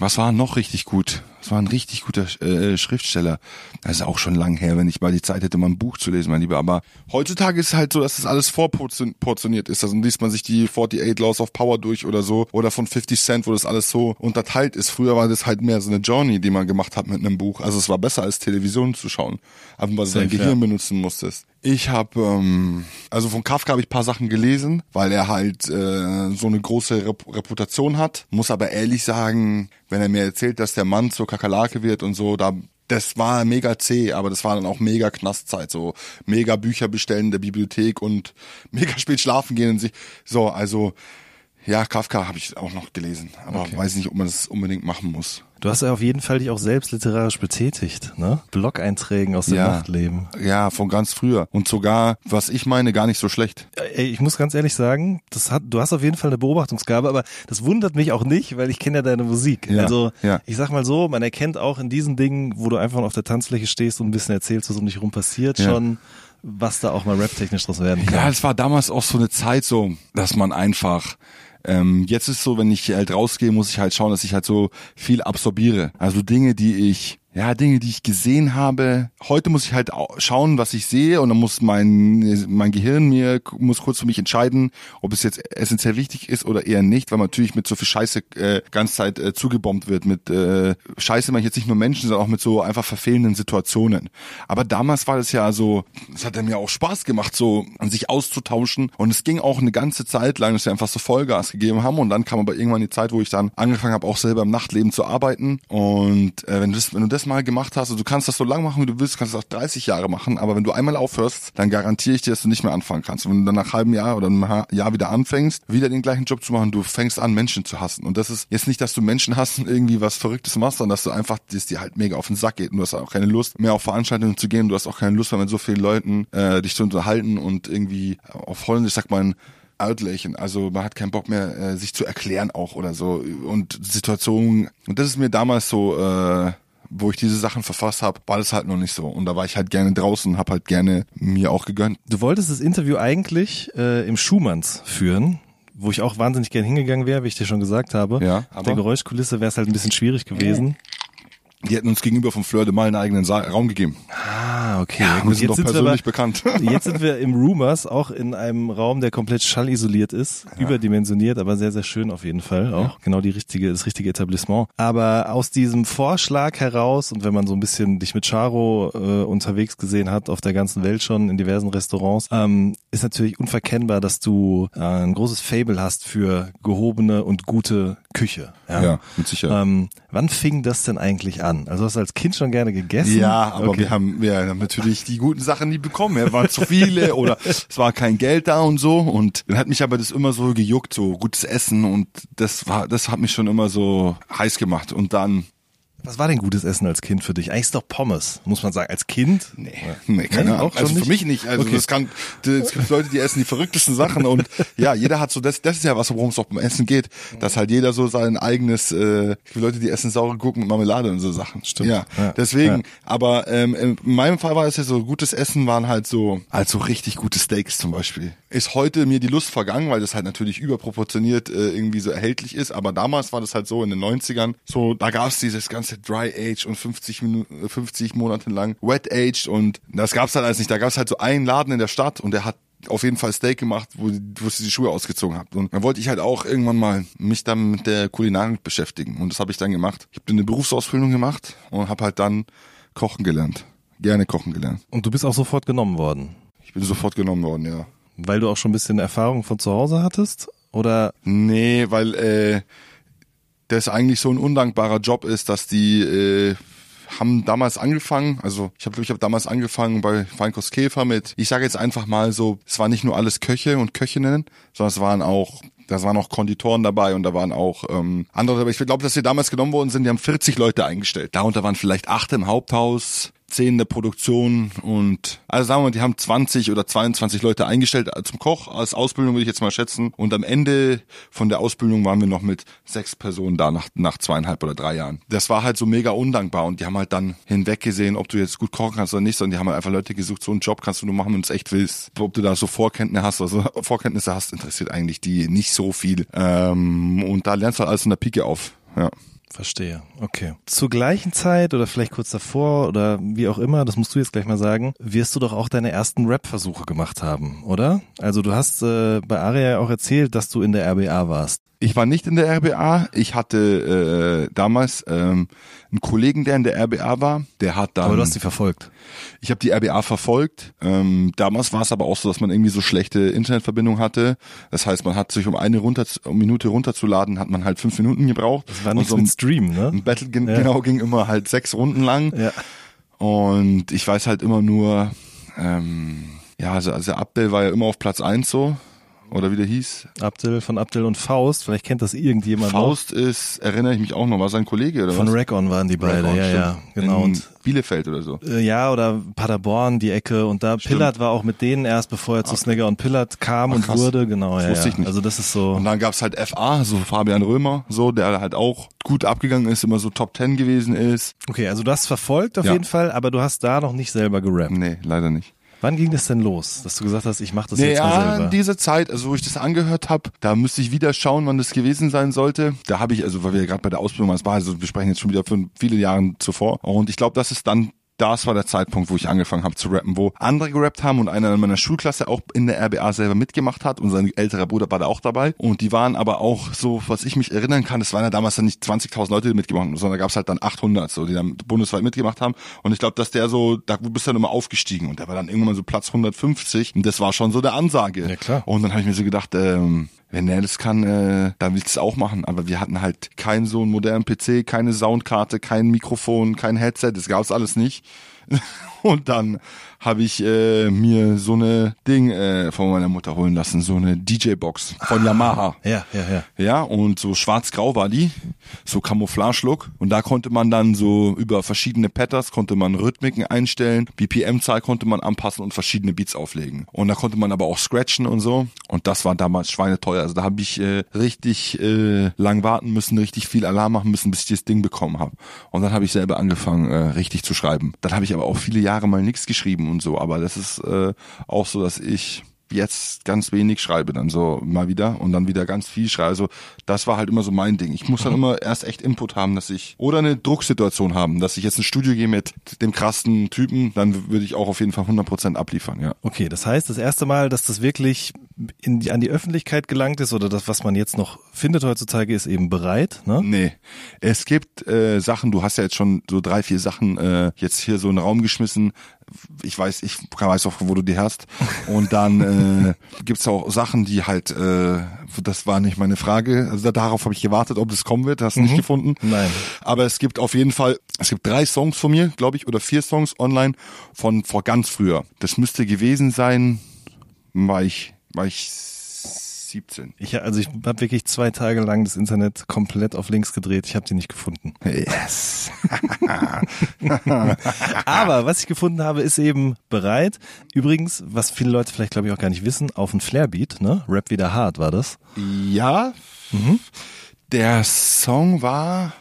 was war noch richtig gut? Das war ein richtig guter äh, Schriftsteller. Das ist auch schon lang her, wenn ich mal die Zeit hätte, mal ein Buch zu lesen, mein Lieber. Aber heutzutage ist es halt so, dass das alles vorportioniert ist. Also liest man sich die 48 Laws of Power durch oder so. Oder von 50 Cent, wo das alles so unterteilt ist. Früher war das halt mehr so eine Journey, die man gemacht hat mit einem Buch. Also es war besser als Television zu schauen. Aber weil du dein Gehirn benutzen musstest. Ich habe, ähm, also von Kafka habe ich paar Sachen gelesen, weil er halt äh, so eine große Rep Reputation hat. Muss aber ehrlich sagen, wenn er mir erzählt, dass der Mann zur Kakerlake wird und so, da das war mega zäh, aber das war dann auch mega Knastzeit, so mega Bücher bestellen in der Bibliothek und mega spät schlafen gehen und sich so, also ja, Kafka habe ich auch noch gelesen, aber okay. weiß nicht, ob man das unbedingt machen muss. Du hast ja auf jeden Fall dich auch selbst literarisch betätigt, ne? Blog-Einträgen aus dem ja, Nachtleben. Ja, von ganz früher. Und sogar, was ich meine, gar nicht so schlecht. Ey, ich muss ganz ehrlich sagen, das hat, du hast auf jeden Fall eine Beobachtungsgabe, aber das wundert mich auch nicht, weil ich kenne ja deine Musik. Ja, also, ja. ich sag mal so, man erkennt auch in diesen Dingen, wo du einfach auf der Tanzfläche stehst und ein bisschen erzählst, was um dich rum passiert, ja. schon, was da auch mal rap-technisch draus werden kann. Ja, es war damals auch so eine Zeit so, dass man einfach ähm, jetzt ist so, wenn ich halt rausgehe, muss ich halt schauen, dass ich halt so viel absorbiere. Also Dinge, die ich ja, Dinge, die ich gesehen habe. Heute muss ich halt schauen, was ich sehe und dann muss mein, mein Gehirn mir, muss kurz für mich entscheiden, ob es jetzt essentiell wichtig ist oder eher nicht, weil man natürlich mit so viel Scheiße äh, ganz Zeit äh, zugebombt wird. Mit äh, Scheiße meine ich jetzt nicht nur Menschen, sondern auch mit so einfach verfehlenden Situationen. Aber damals war das ja so, es hat mir auch Spaß gemacht, so an sich auszutauschen und es ging auch eine ganze Zeit lang, dass wir einfach so Vollgas gegeben haben und dann kam aber irgendwann die Zeit, wo ich dann angefangen habe, auch selber im Nachtleben zu arbeiten und äh, wenn du das, wenn du das das mal gemacht hast, also du kannst das so lange machen, wie du willst, kannst das auch 30 Jahre machen, aber wenn du einmal aufhörst, dann garantiere ich dir, dass du nicht mehr anfangen kannst. Und wenn du dann nach halben Jahr oder einem Jahr wieder anfängst, wieder den gleichen Job zu machen, du fängst an, Menschen zu hassen. Und das ist jetzt nicht, dass du Menschen hassen, irgendwie was Verrücktes machst, sondern dass du einfach, dass dir halt mega auf den Sack geht und du hast auch keine Lust mehr auf Veranstaltungen zu gehen, du hast auch keine Lust mehr mit so vielen Leuten äh, dich zu unterhalten und irgendwie auf Holländisch sagt man, outlächen. Also man hat keinen Bock mehr, äh, sich zu erklären auch oder so. Und Situationen, und das ist mir damals so äh, wo ich diese Sachen verfasst habe, war das halt noch nicht so. Und da war ich halt gerne draußen und habe halt gerne mir auch gegönnt. Du wolltest das Interview eigentlich äh, im Schumanns führen wo ich auch wahnsinnig gern hingegangen wäre, wie ich dir schon gesagt habe. Ja, aber Auf der Geräuschkulisse wäre es halt ein bisschen schwierig gewesen. Die hätten uns gegenüber vom Fleur de Mal einen eigenen Sa Raum gegeben. Ah, okay. Ja, wir sind doch persönlich wir bekannt. Jetzt sind wir im Rumors, auch in einem Raum, der komplett schallisoliert ist, ja. überdimensioniert, aber sehr, sehr schön auf jeden Fall. Auch ja. genau die richtige, das richtige Etablissement. Aber aus diesem Vorschlag heraus und wenn man so ein bisschen dich mit Charo äh, unterwegs gesehen hat, auf der ganzen Welt schon in diversen Restaurants, ähm, ist natürlich unverkennbar, dass du äh, ein großes Fable hast für gehobene und gute Küche. Ja, ja mit Sicherheit. Ähm, wann fing das denn eigentlich an? Also hast du als Kind schon gerne gegessen? Ja, aber okay. wir haben, wir haben natürlich die guten Sachen nie bekommen. Es waren zu viele oder es war kein Geld da und so. Und dann hat mich aber das immer so gejuckt, so gutes Essen und das war, das hat mich schon immer so heiß gemacht. Und dann was war denn gutes Essen als Kind für dich? Eigentlich ist doch Pommes, muss man sagen. Als Kind? Nee, nee keine Ahnung. Also für mich nicht. Also okay. das kann, es gibt Leute, die essen die verrücktesten Sachen und ja, jeder hat so, das, das ist ja was, worum es auch beim Essen geht, dass halt jeder so sein eigenes, äh, es gibt Leute, die essen saure Gurken mit Marmelade und so Sachen. Stimmt. Ja, ja. deswegen, ja. aber ähm, in meinem Fall war es ja so, gutes Essen waren halt so, halt so richtig gute Steaks zum Beispiel. Ist heute mir die Lust vergangen, weil das halt natürlich überproportioniert äh, irgendwie so erhältlich ist, aber damals war das halt so in den 90ern, so, da gab es dieses ganze Dry Age und 50, Minuten, 50 Monate lang Wet Aged und das gab's halt alles nicht. Da gab's halt so einen Laden in der Stadt und der hat auf jeden Fall Steak gemacht, wo, wo sie die Schuhe ausgezogen hat. Und dann wollte ich halt auch irgendwann mal mich dann mit der Kulinarik beschäftigen. Und das habe ich dann gemacht. Ich habe eine Berufsausbildung gemacht und habe halt dann kochen gelernt. Gerne kochen gelernt. Und du bist auch sofort genommen worden? Ich bin sofort genommen worden, ja. Weil du auch schon ein bisschen Erfahrung von zu Hause hattest? Oder? Nee, weil äh, das eigentlich so ein undankbarer Job ist, dass die äh, haben damals angefangen, also ich habe ich hab damals angefangen bei Feinkost Käfer mit, ich sage jetzt einfach mal so, es war nicht nur alles Köche und Köchinnen, sondern es waren auch da waren auch Konditoren dabei und da waren auch ähm, andere dabei. Ich glaube, dass wir damals genommen worden sind, die haben 40 Leute eingestellt. Darunter waren vielleicht acht im Haupthaus, 10 der Produktion und also sagen wir mal, die haben 20 oder 22 Leute eingestellt zum Koch als Ausbildung würde ich jetzt mal schätzen und am Ende von der Ausbildung waren wir noch mit sechs Personen da nach, nach zweieinhalb oder drei Jahren. Das war halt so mega undankbar und die haben halt dann hinweggesehen, ob du jetzt gut kochen kannst oder nicht, sondern die haben halt einfach Leute gesucht, so einen Job kannst du nur machen, wenn du es echt willst. Ob du da so Vorkenntnisse hast, also Vorkenntnisse hast, interessiert eigentlich die nicht so viel. Ähm, und da lernst du halt alles in der Pike auf. Ja. Verstehe. Okay. Zur gleichen Zeit oder vielleicht kurz davor oder wie auch immer, das musst du jetzt gleich mal sagen, wirst du doch auch deine ersten Rap-Versuche gemacht haben, oder? Also du hast äh, bei Aria auch erzählt, dass du in der RBA warst. Ich war nicht in der RBA. Ich hatte äh, damals ähm, einen Kollegen, der in der RBA war. Der hat dann. Aber du hast die verfolgt. Ich habe die RBA verfolgt. Ähm, damals war es aber auch so, dass man irgendwie so schlechte Internetverbindung hatte. Das heißt, man hat sich um eine runter, um Minute runterzuladen, hat man halt fünf Minuten gebraucht. Das war nicht so ein Stream, ne? Ein Battle ja. genau ging immer halt sechs Runden lang. Ja. Und ich weiß halt immer nur, ähm, ja, also, also Abdel war ja immer auf Platz eins so oder wie der hieß. Abdel von Abdel und Faust, vielleicht kennt das irgendjemand Faust noch. ist, erinnere ich mich auch noch, war sein Kollege oder von was? Von Rack-On waren die beide, ja, ja, genau. In Bielefeld oder so. Äh, ja, oder Paderborn, die Ecke und da Stimmt. Pillard war auch mit denen erst, bevor er zu okay. Snagger und Pillard kam Ach, und wurde, genau, das ja, wusste ich nicht. Also das ist so. Und dann gab's halt FA, so Fabian Römer, so, der halt auch gut abgegangen ist, immer so Top Ten gewesen ist. Okay, also du hast verfolgt auf ja. jeden Fall, aber du hast da noch nicht selber gerappt. Nee, leider nicht. Wann ging das denn los, dass du gesagt hast, ich mache das jetzt mal selber? Ja, in dieser Zeit, also wo ich das angehört habe, da müsste ich wieder schauen, wann das gewesen sein sollte. Da habe ich, also weil wir ja gerade bei der Ausbildung waren, also wir sprechen jetzt schon wieder von viele Jahren zuvor. Und ich glaube, das ist dann das war der Zeitpunkt, wo ich angefangen habe zu rappen, wo andere gerappt haben und einer in meiner Schulklasse auch in der RBA selber mitgemacht hat und sein älterer Bruder war da auch dabei und die waren aber auch so, was ich mich erinnern kann, das waren ja damals dann nicht 20.000 Leute, die mitgemacht haben, sondern da gab es halt dann 800, so die dann bundesweit mitgemacht haben und ich glaube, dass der so, da bist du dann immer aufgestiegen und der war dann irgendwann mal so Platz 150 und das war schon so der Ansage. Ja, klar. Und dann habe ich mir so gedacht, ähm, wenn er das kann, äh, dann will ich es auch machen. Aber wir hatten halt keinen so einen modernen PC, keine Soundkarte, kein Mikrofon, kein Headset, das gab's alles nicht. Und dann habe ich äh, mir so eine Ding äh, von meiner Mutter holen lassen, so eine DJ-Box von Yamaha. Ja, ja, ja. Ja, und so schwarz-grau war die, so Camouflage-Look. Und da konnte man dann so über verschiedene Patterns konnte man Rhythmiken einstellen, BPM-Zahl konnte man anpassen und verschiedene Beats auflegen. Und da konnte man aber auch scratchen und so. Und das war damals schweineteuer. Also da habe ich äh, richtig äh, lang warten müssen, richtig viel Alarm machen müssen, bis ich das Ding bekommen habe. Und dann habe ich selber angefangen, äh, richtig zu schreiben. Dann habe ich aber auch viele Jahre mal nichts geschrieben und so. Aber das ist äh, auch so, dass ich jetzt ganz wenig schreibe dann so mal wieder und dann wieder ganz viel schreibe. Also das war halt immer so mein Ding. Ich muss dann immer erst echt Input haben, dass ich oder eine Drucksituation haben, dass ich jetzt ins Studio gehe mit dem krassen Typen, dann würde ich auch auf jeden Fall 100% abliefern, ja. Okay, das heißt, das erste Mal, dass das wirklich in die, an die Öffentlichkeit gelangt ist oder das, was man jetzt noch findet heutzutage, ist eben bereit, ne? Nee. Es gibt äh, Sachen, du hast ja jetzt schon so drei, vier Sachen äh, jetzt hier so in den Raum geschmissen, ich weiß, ich weiß auch, wo du die hast. Und dann äh, gibt's auch Sachen, die halt, äh, das war nicht meine Frage. Also darauf habe ich gewartet, ob das kommen wird. Hast du mhm. nicht gefunden? Nein. Aber es gibt auf jeden Fall, es gibt drei Songs von mir, glaube ich, oder vier Songs online von vor ganz früher. Das müsste gewesen sein, war ich, war ich 17. Ich, also ich habe wirklich zwei Tage lang das Internet komplett auf links gedreht. Ich habe die nicht gefunden. Yes. Aber was ich gefunden habe, ist eben bereit. Übrigens, was viele Leute vielleicht glaube ich auch gar nicht wissen, auf ein Flairbeat, ne? Rap wieder hart war das. Ja. Mhm. Der Song war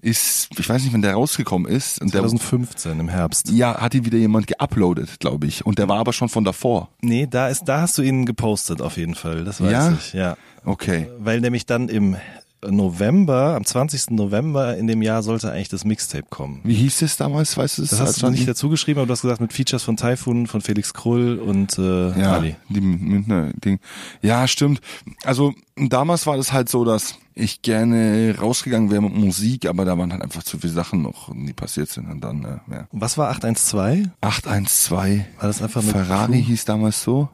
ist, ich weiß nicht, wann der rausgekommen ist. Und 2015 der, im Herbst. Ja, hat ihn wieder jemand geuploadet, glaube ich. Und der war aber schon von davor. Nee, da ist, da hast du ihn gepostet auf jeden Fall. Das weiß ja? ich, ja. Okay. Weil nämlich dann im November, am 20. November in dem Jahr sollte eigentlich das Mixtape kommen. Wie hieß es damals, weißt du es? Das hast du nicht dazu geschrieben, aber du hast gesagt mit Features von Typhoon, von Felix Krull und äh, ja, Ali. Die Münchner Ding. Ja, stimmt. Also damals war das halt so, dass ich gerne rausgegangen wäre mit Musik, aber da waren halt einfach zu viele Sachen noch, die passiert sind und dann, äh, ja. Was war 812? 812. War das einfach eine Ferrari Crew? hieß damals so.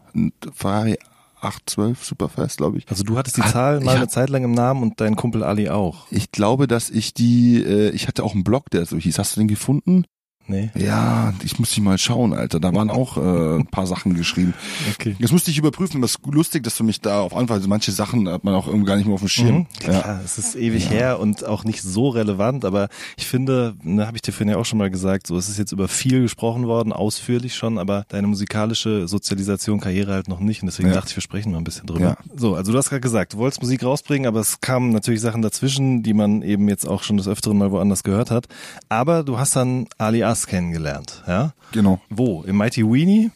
Ferrari 812 Superfast, glaube ich. Also du hattest die ah, Zahl mal eine Zeit lang im Namen und dein Kumpel Ali auch. Ich glaube, dass ich die, äh, ich hatte auch einen Blog, der so hieß. Hast du den gefunden? Nee. Ja, ich muss dich mal schauen, Alter. Da waren auch äh, ein paar Sachen geschrieben. Okay. Das musste ich überprüfen. Das ist lustig, dass du mich da auf Anfall, also manche Sachen hat man auch irgendwie gar nicht mehr auf dem Schirm. Mhm, klar, es ist ewig her und auch nicht so relevant, aber ich finde, ne, habe ich dir vorhin ja auch schon mal gesagt, so es ist jetzt über viel gesprochen worden, ausführlich schon, aber deine musikalische Sozialisation, Karriere halt noch nicht und deswegen Ja. dachte ich, wir sprechen mal ein bisschen drüber. Ja. So, also du hast gerade gesagt, du wolltest Musik rausbringen, aber es kamen natürlich Sachen dazwischen, die man eben jetzt auch schon des Öfteren mal woanders gehört hat, aber du hast dann Alias kennengelernt, ja? Genau. Wo? Im Mighty Weenie?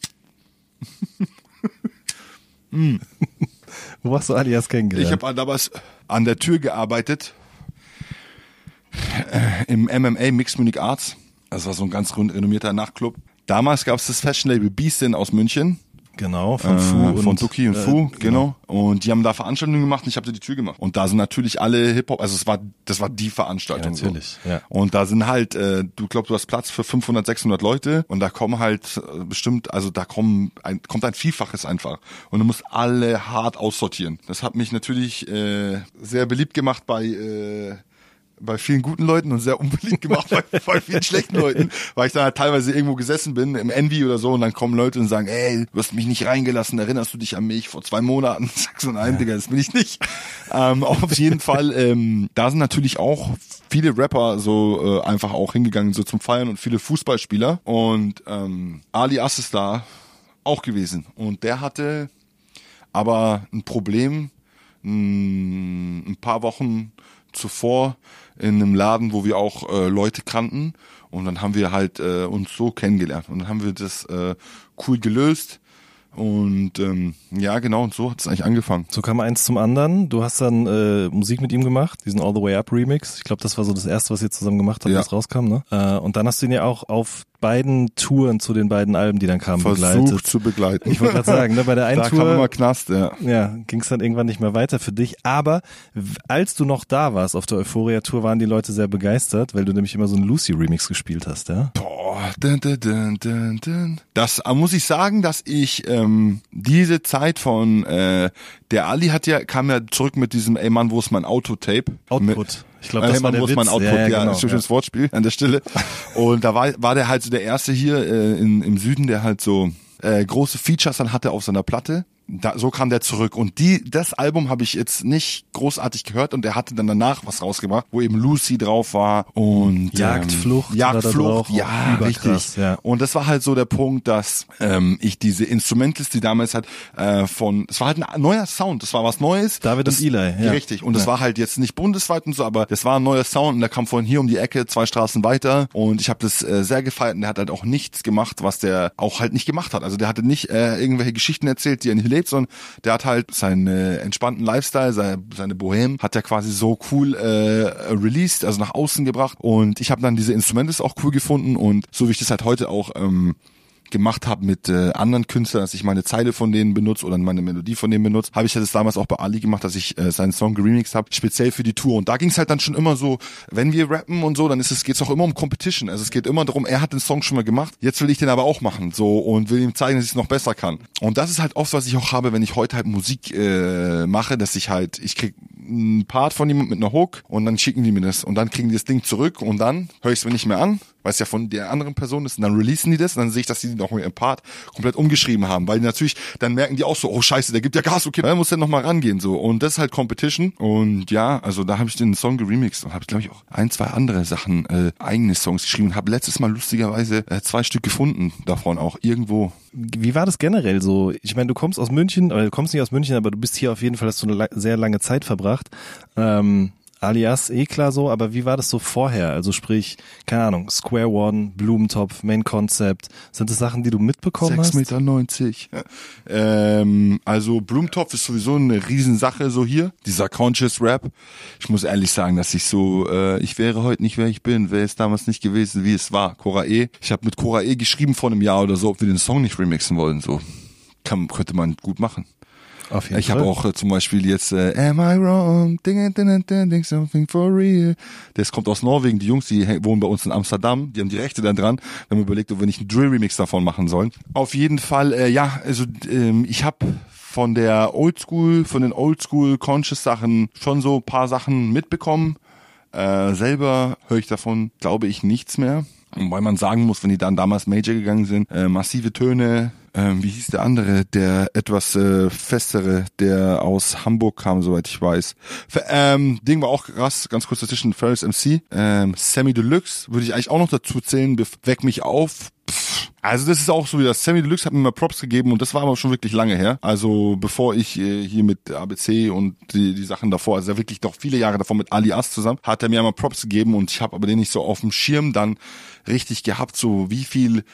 Wo hast du Alias kennengelernt? Ich habe damals an der Tür gearbeitet äh, im MMA Mixed Munich Arts. Das war so ein ganz renommierter Nachtclub. Damals gab es das Fashion Label Beastin aus München. Genau, von Äh, Fu und von Duki und äh, Fu, genau. Und die haben da Veranstaltungen gemacht und ich habe da die Tür gemacht. Und da sind natürlich alle Hip-Hop, also es war, das war die Veranstaltung. Ja, natürlich, so. ja. Und da sind halt, äh, du glaubst, du hast Platz für 500, 600 Leute und da kommen halt äh, bestimmt, also da kommen ein, kommt ein Vielfaches einfach. Und du musst alle hart aussortieren. Das hat mich natürlich äh, sehr beliebt gemacht bei äh, bei vielen guten Leuten und sehr unbeliebt gemacht bei, bei vielen schlechten Leuten, weil ich dann halt teilweise irgendwo gesessen bin, im Envy oder so, und dann kommen Leute und sagen, ey, du hast mich nicht reingelassen, erinnerst du dich an mich vor zwei Monaten? Sag so, nein, Digga, das bin ich nicht. Ähm, auf jeden Fall, ähm, da sind natürlich auch viele Rapper so äh, einfach auch hingegangen, so zum Feiern und viele Fußballspieler. Und ähm, Ali Ass ist da auch gewesen. Und der hatte aber ein Problem ein paar Wochen zuvor in einem Laden, wo wir auch äh, Leute kannten und dann haben wir halt äh, uns so kennengelernt und dann haben wir das äh, cool gelöst und ähm, ja genau und so hat es eigentlich angefangen. So kam eins zum anderen. Du hast dann äh, Musik mit ihm gemacht, diesen All the Way Up Remix. Ich glaube, das war so das erste, was ihr zusammen gemacht habt, Ja. was rauskam. Ne? Äh, und dann hast du ihn ja auch auf beiden Touren zu den beiden Alben, die dann kamen, Versucht begleitet. zu begleiten. Ich wollte gerade sagen, ne, bei der einen da kam Tour immer Knast, ja. ja, ging es dann irgendwann nicht mehr weiter für dich. Aber als du noch da warst auf der Euphoria-Tour, waren die Leute sehr begeistert, weil du nämlich immer so einen Lucy-Remix gespielt hast, ja? Boah, dun, dun, dun, dun. Das äh, muss ich sagen, dass ich ähm, diese Zeit von äh, der Ali hat ja kam ja zurück mit diesem Ey Mann, wo ist mein Autotape? Mit, Output. Ich glaube, das war der ist Witz. mein Output? Ja, Ja, ja, genau, schönes Wortspiel an der Stelle. Und da war war der halt so der erste hier äh, in, im Süden, der halt so äh, große Features dann hatte auf seiner Platte. Da, so kam der zurück und die das Album habe ich jetzt nicht großartig gehört und er hatte dann danach was rausgebracht, wo eben Lucy drauf war und Jagdflucht ähm, Jagdflucht, ja, richtig. ja. Und das war halt so der Punkt, dass ähm, ich diese Instrumentals, die damals halt äh, von, es war halt ein neuer Sound, das war was Neues. David das, und Eli, ja. Richtig. Und das Ja. war halt jetzt nicht bundesweit und so, aber das war ein neuer Sound und der kam von hier um die Ecke, zwei Straßen weiter und ich habe das äh, sehr gefeiert und der hat halt auch nichts gemacht, was der auch halt nicht gemacht hat. Also der hatte nicht äh, irgendwelche Geschichten erzählt, die er nicht lebt, sondern der hat halt seinen entspannten Lifestyle, seine, seine Bohem, hat er quasi so cool äh, released, also nach außen gebracht. Und ich habe dann diese Instrumentals auch cool gefunden. Und so wie ich das halt heute auch ähm, gemacht habe mit äh, anderen Künstlern, dass ich meine Zeile von denen benutze oder meine Melodie von denen benutze, habe ich das damals auch bei Ali gemacht, dass ich äh, seinen Song geremixed habe, speziell für die Tour. Und da ging es halt dann schon immer so, wenn wir rappen und so, dann ist es geht's auch immer um Competition. Also es geht immer darum, er hat den Song schon mal gemacht, jetzt will ich den aber auch machen, so und will ihm zeigen, dass ich es noch besser kann. Und das ist halt oft, was ich auch habe, wenn ich heute halt Musik äh, mache, dass ich halt, ich krieg einen Part von jemand mit einer Hook und dann schicken die mir das und dann kriegen die das Ding zurück und dann höre ich es mir nicht mehr an, weil es ja von der anderen Person ist und dann releasen die das und dann sehe ich, dass die noch ihren Part komplett umgeschrieben haben, weil natürlich, dann merken die auch so, oh scheiße, der gibt ja Gas, okay, dann muss der noch rangehen so und das ist halt Competition und ja, also da habe ich den Song geremixed und habe glaube ich auch ein, zwei andere Sachen, äh, eigene Songs geschrieben und habe letztes Mal lustigerweise äh, zwei Stück gefunden davon auch irgendwo. Wie war das generell so? Ich meine, du kommst aus München, oder du kommst nicht aus München, aber du bist hier auf jeden Fall, hast du eine sehr lange Zeit verbracht. Ähm, alias eh klar so, aber wie war das so vorher? Also sprich, keine Ahnung, Square One, Blumentopf, Main Concept. Sind das Sachen, die du mitbekommen 6,90 hast? Meter. 90. Ähm, also Blumentopf ist sowieso eine Riesensache so hier. Dieser Conscious Rap. Ich muss ehrlich sagen, dass ich so, äh, ich wäre heute nicht, wer ich bin, wäre es damals nicht gewesen, wie es war. Cora E. Ich habe mit Cora E geschrieben vor einem Jahr oder so, ob wir den Song nicht remixen wollen. So Kann, könnte man gut machen. Auf jeden Ich habe auch äh, zum Beispiel jetzt äh, Am I Wrong? Ding, ding, ding, ding, ding, something for real. Das kommt aus Norwegen. Die Jungs, die wohnen bei uns in Amsterdam. Die haben die Rechte dann dran. Wir haben überlegt, ob wir nicht einen Drill-Remix davon machen sollen. Auf jeden Fall, äh, ja, also ähm, ich habe von der Oldschool, von den Oldschool Conscious Sachen schon so ein paar Sachen mitbekommen. Äh, selber höre ich davon, glaube ich, nichts mehr. Wobei man sagen muss, wenn die dann damals Major gegangen sind, äh, massive Töne, ähm, wie hieß der andere, der etwas äh, festere, der aus Hamburg kam, soweit ich weiß. F ähm, Ding war auch krass, ganz kurz dazwischen, Ferris MC, ähm, Sammy Deluxe, würde ich eigentlich auch noch dazu zählen, Weck mich auf, Pff. Also das ist auch so wie das Sammy Deluxe hat mir mal Props gegeben und das war aber schon wirklich lange her. Also bevor ich äh, hier mit ABC und die, die Sachen davor, also wirklich doch viele Jahre davor mit Alias zusammen, hat er mir mal Props gegeben und ich habe aber den nicht so auf dem Schirm dann richtig gehabt, so wie viel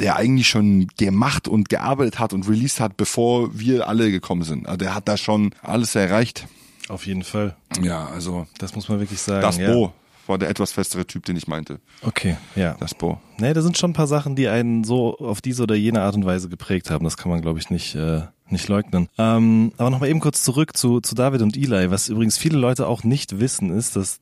der eigentlich schon gemacht und gearbeitet hat und released hat, bevor wir alle gekommen sind. Also der hat da schon alles erreicht. Auf jeden Fall. Ja, also Das muss man wirklich sagen. das ja. Bo war der etwas festere Typ, den ich meinte. Okay, ja. Das Bo. Nee, da sind schon ein paar Sachen, die einen so auf diese oder jene Art und Weise geprägt haben. Das kann man, glaube ich, nicht, äh, nicht leugnen. Ähm, aber nochmal eben kurz zurück zu, zu David und Eli. Was übrigens viele Leute auch nicht wissen, ist, dass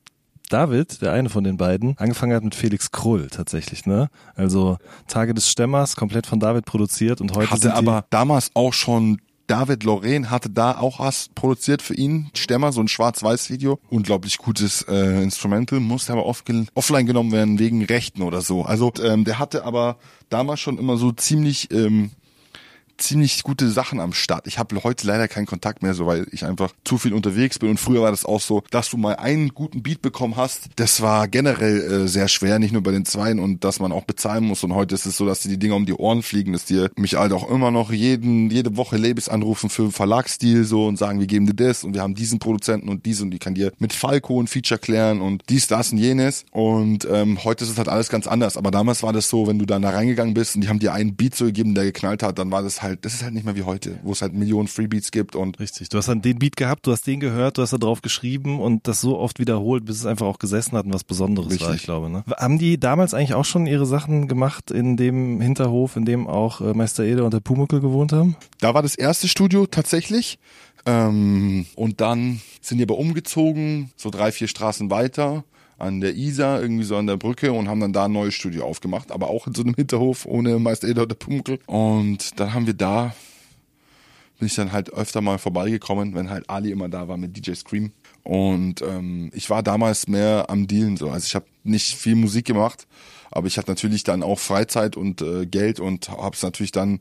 David, der eine von den beiden, angefangen hat mit Felix Krull tatsächlich, ne? Also Tage des Stemmers, komplett von David produziert und heute Hatte aber damals auch schon David Lorraine hatte da auch was produziert für ihn, Stemmer, so ein Schwarz-Weiß-Video. Unglaublich gutes äh, Instrumental, musste aber off offline genommen werden wegen Rechten oder so. Also ähm, der hatte aber damals schon immer so ziemlich ähm, ziemlich gute Sachen am Start. Ich habe heute leider keinen Kontakt mehr, so weil ich einfach zu viel unterwegs bin. Und früher war das auch so, dass du mal einen guten Beat bekommen hast. Das war generell äh, sehr schwer, nicht nur bei den Zweien und dass man auch bezahlen muss. Und heute ist es so, dass dir die Dinger um die Ohren fliegen, dass dir mich halt auch immer noch jeden, jede Woche Labels anrufen für Verlagsstil so und sagen, wir geben dir das und wir haben diesen Produzenten und diesen und die kann dir mit Falco ein Feature klären und dies, das und jenes. Und ähm, heute ist es halt alles ganz anders. Aber damals war das so, wenn du dann da reingegangen bist und die haben dir einen Beat so gegeben, der geknallt hat, dann war das halt, das ist halt nicht mehr wie heute, wo es halt Millionen Freebeats gibt und Richtig. Du hast dann den Beat gehabt, du hast den gehört, du hast da drauf geschrieben und das so oft wiederholt, bis es einfach auch gesessen hat und was Besonderes war, Richtig. ich glaube. Ne? Haben die damals eigentlich auch schon ihre Sachen gemacht in dem Hinterhof, in dem auch äh, Meister Ede und der Pumuckel gewohnt haben? Da war das erste Studio tatsächlich. Ähm, und dann sind die aber umgezogen, so drei, vier Straßen weiter an der Isar, irgendwie so an der Brücke und haben dann da ein neues Studio aufgemacht, aber auch in so einem Hinterhof ohne Meister Eder oder Pumuckl. Und dann haben wir da, bin ich dann halt öfter mal vorbeigekommen, wenn halt Ali immer da war mit DJ Scream. Und ähm, ich war damals mehr am Dealen so. Also ich habe nicht viel Musik gemacht, aber ich hatte natürlich dann auch Freizeit und äh, Geld und habe es natürlich dann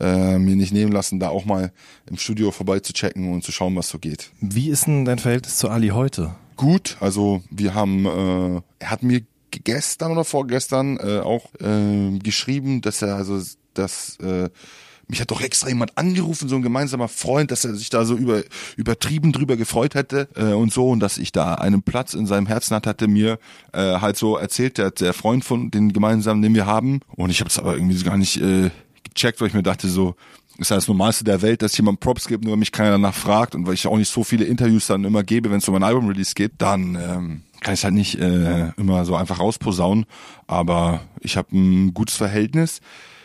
äh, mir nicht nehmen lassen, da auch mal im Studio vorbei zu checken und zu schauen, was so geht. Wie ist denn dein Verhältnis zu Ali heute? Gut, also wir haben, äh, er hat mir gestern oder vorgestern äh, auch äh, geschrieben, dass er also das äh, mich hat doch extra jemand angerufen, so ein gemeinsamer Freund, dass er sich da so über übertrieben drüber gefreut hätte äh, und so und dass ich da einen Platz in seinem Herzen hat, hatte mir äh, halt so erzählt, der, der Freund von den gemeinsamen, den wir haben. Und ich habe es aber irgendwie gar nicht äh, gecheckt, weil ich mir dachte so, ist ja das Normalste der Welt, dass jemand Props gibt, nur mich keiner danach fragt und weil ich auch nicht so viele Interviews dann immer gebe, wenn es um ein Album-Release geht, dann ähm, kann ich halt nicht äh, immer so einfach rausposaunen, aber ich habe ein gutes Verhältnis.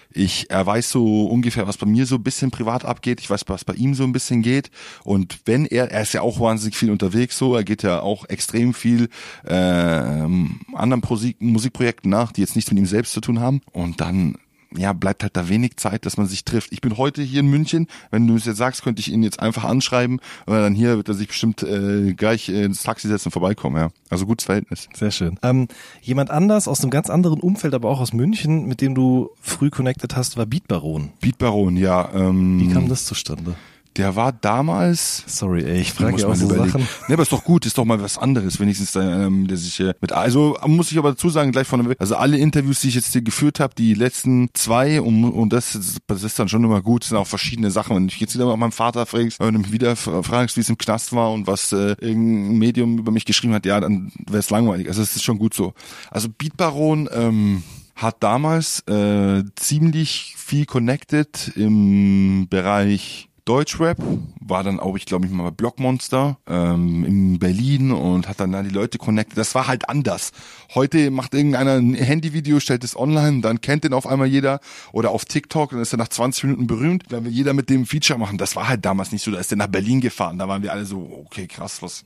Ich, er weiß so ungefähr, was bei mir so ein bisschen privat abgeht. Ich weiß, was bei ihm so ein bisschen geht. Und wenn er, er ist ja auch wahnsinnig viel unterwegs so, er geht ja auch extrem viel äh, anderen Musik, Musikprojekten nach, die jetzt nichts mit ihm selbst zu tun haben. Und dann ja, bleibt halt da wenig Zeit, dass man sich trifft. Ich bin heute hier in München. Wenn du es jetzt sagst, könnte ich ihn jetzt einfach anschreiben. Aber dann hier wird er sich bestimmt äh, gleich äh, ins Taxi setzen und vorbeikommen. Ja, also gutes Verhältnis. Sehr schön. Ähm, jemand anders aus einem ganz anderen Umfeld, aber auch aus München, mit dem du früh connected hast, war Beat Baron. Beat Baron, ja. Ähm, Wie kam das zustande? Der war damals. Sorry, ey, ich frage ja auch so überlegen. Sachen. Ne, aber ist doch gut, ist doch mal was anderes, wenigstens ähm, der sich äh, mit also muss ich aber dazu sagen gleich von also alle Interviews, die ich jetzt hier geführt habe, die letzten zwei und, und das, ist- das ist dann schon immer gut, sind auch verschiedene Sachen. Wenn ich jetzt wieder mit meinem Vater fragst, wenn du mich wieder fra- fragst, wie es im Knast war und was äh, irgendein Medium über mich geschrieben hat, ja, dann wäre es langweilig. Also es ist schon gut so. Also Beat Baron ähm, hat damals äh, ziemlich viel connected im Bereich Deutschrap, war dann auch, ich glaube ich mal bei Blockmonster ähm, in Berlin und hat dann da die Leute connected. Das war halt anders. Heute macht irgendeiner ein Handyvideo, stellt es online, dann kennt den auf einmal jeder oder auf TikTok, dann ist er nach 20 Minuten berühmt, dann will jeder mit dem Feature machen. Das war halt damals nicht so, da ist der nach Berlin gefahren, da waren wir alle so, okay, krass, was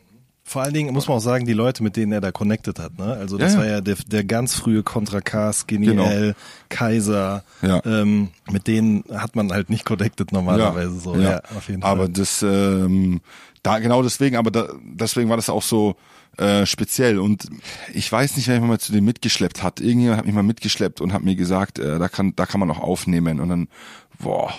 Vor allen Dingen muss man auch sagen, die Leute, mit denen er da connected hat, ne? Also das Ja, ja. war ja der, der ganz frühe Contra K, Skinny Genau. Kaiser, Ja. ähm, mit denen hat man halt nicht connected normalerweise so. Ja, auf jeden aber Fall. das, ähm, da genau deswegen, aber da, deswegen war das auch so äh, speziell und ich weiß nicht, wer mich mal zu dem mitgeschleppt hat. Irgendjemand hat mich mal mitgeschleppt und hat mir gesagt, äh, da kann, da kann man noch aufnehmen und dann, boah,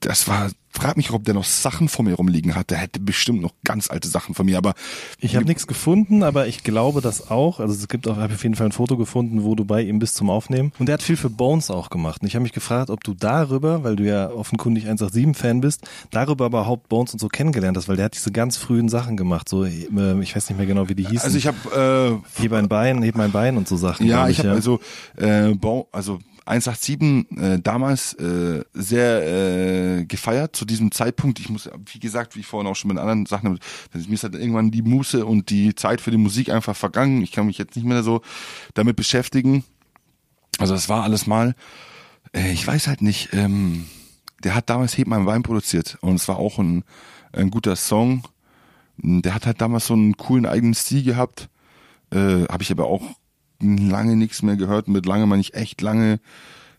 das war, frag mich, ob der noch Sachen vor mir rumliegen hat. Der hätte bestimmt noch ganz alte Sachen von mir, aber Ich habe nichts gefunden, aber ich glaube das auch. Also es gibt auch, habe auf jeden Fall ein Foto gefunden, wo du bei ihm bist zum Aufnehmen. Und der hat viel für Bones auch gemacht. Und ich habe mich gefragt, ob du darüber, weil du ja offenkundig 187-Fan bist, darüber überhaupt Bones und so kennengelernt hast, weil der hat diese ganz frühen Sachen gemacht. So, äh, ich weiß nicht mehr genau, wie die hießen. also ich habe äh, heb ein Bein, heb mein Bein und so Sachen. Ja, ich habe ja. also äh, Bo also 187 äh, damals äh, sehr äh, gefeiert zu diesem Zeitpunkt. Ich muss, wie gesagt, wie vorhin auch schon mit anderen Sachen, mir ist halt irgendwann die Muße und die Zeit für die Musik einfach vergangen. Ich kann mich jetzt nicht mehr so damit beschäftigen. Also das war alles mal. Äh, ich weiß halt nicht. Ähm, der hat damals Heb mein Wein produziert und es war auch ein, ein guter Song. Der hat halt damals so einen coolen eigenen Stil gehabt. Äh, Habe ich aber auch lange nichts mehr gehört. Mit lange meine ich echt lange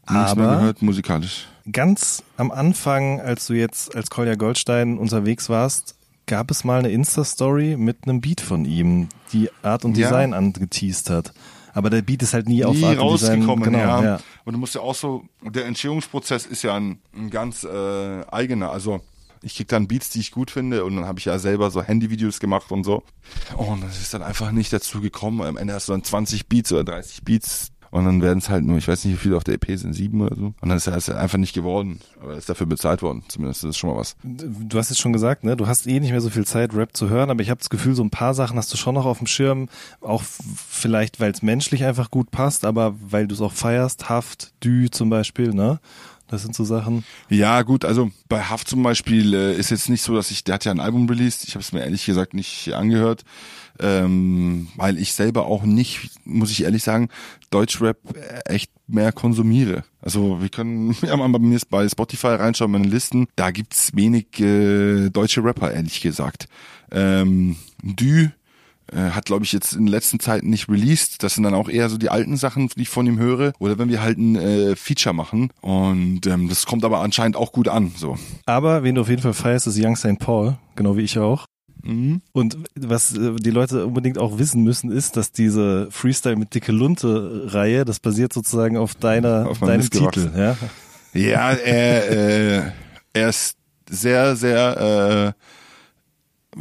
nichts mehr gehört musikalisch. Ganz am Anfang, als du jetzt als Kolja Goldstein unterwegs warst, gab es mal eine Insta-Story mit einem Beat von ihm, die Art und Ja. Design angeteased hat. Aber der Beat ist halt nie, auf Nie Art und Design. rausgekommen, Genau, ja. ja. Und du musst ja auch so, der Entstehungsprozess ist ja ein, ein ganz äh, eigener. Also ich krieg dann Beats, die ich gut finde und dann habe ich ja selber so Handyvideos gemacht und so. Und das ist dann einfach nicht dazu gekommen. Am Ende hast du dann 20 Beats oder 30 Beats und dann werden es halt nur, ich weiß nicht, wie viele auf der EP sind, sieben oder so. Und dann ist ist er einfach nicht geworden. Aber er ist dafür bezahlt worden. Zumindest das ist schon mal was. Du hast jetzt schon gesagt, ne, du hast eh nicht mehr so viel Zeit, Rap zu hören, aber ich habe das Gefühl, so ein paar Sachen hast du schon noch auf dem Schirm, auch vielleicht, weil es menschlich einfach gut passt, aber weil du es auch feierst, Haft, Dü zum Beispiel, ne? Das sind so Sachen. Ja, gut, also bei Haft zum Beispiel äh, ist jetzt nicht so, dass ich, der hat ja ein Album released, ich habe es mir ehrlich gesagt nicht angehört, ähm, weil ich selber auch nicht, muss ich ehrlich sagen, Deutschrap äh, echt mehr konsumiere. Also wir können ja mal bei mir bei Spotify reinschauen, meine Listen, da gibt's wenig äh, deutsche Rapper, ehrlich gesagt. Ähm, Dü äh, hat, glaube ich, jetzt in letzten Zeiten nicht released. Das sind dann auch eher so die alten Sachen, die ich von ihm höre. Oder wenn wir halt ein äh, Feature machen. Und ähm, das kommt aber anscheinend auch gut an. So. Aber wen du auf jeden Fall feierst, ist Young St. Paul, genau wie ich auch. Mhm. Und was äh, die Leute unbedingt auch wissen müssen, ist, dass diese Freestyle mit Dicke Lunte Reihe, das basiert sozusagen auf deiner, Auf deinem Titel, ja. Ja, er, äh, er ist sehr, sehr, äh,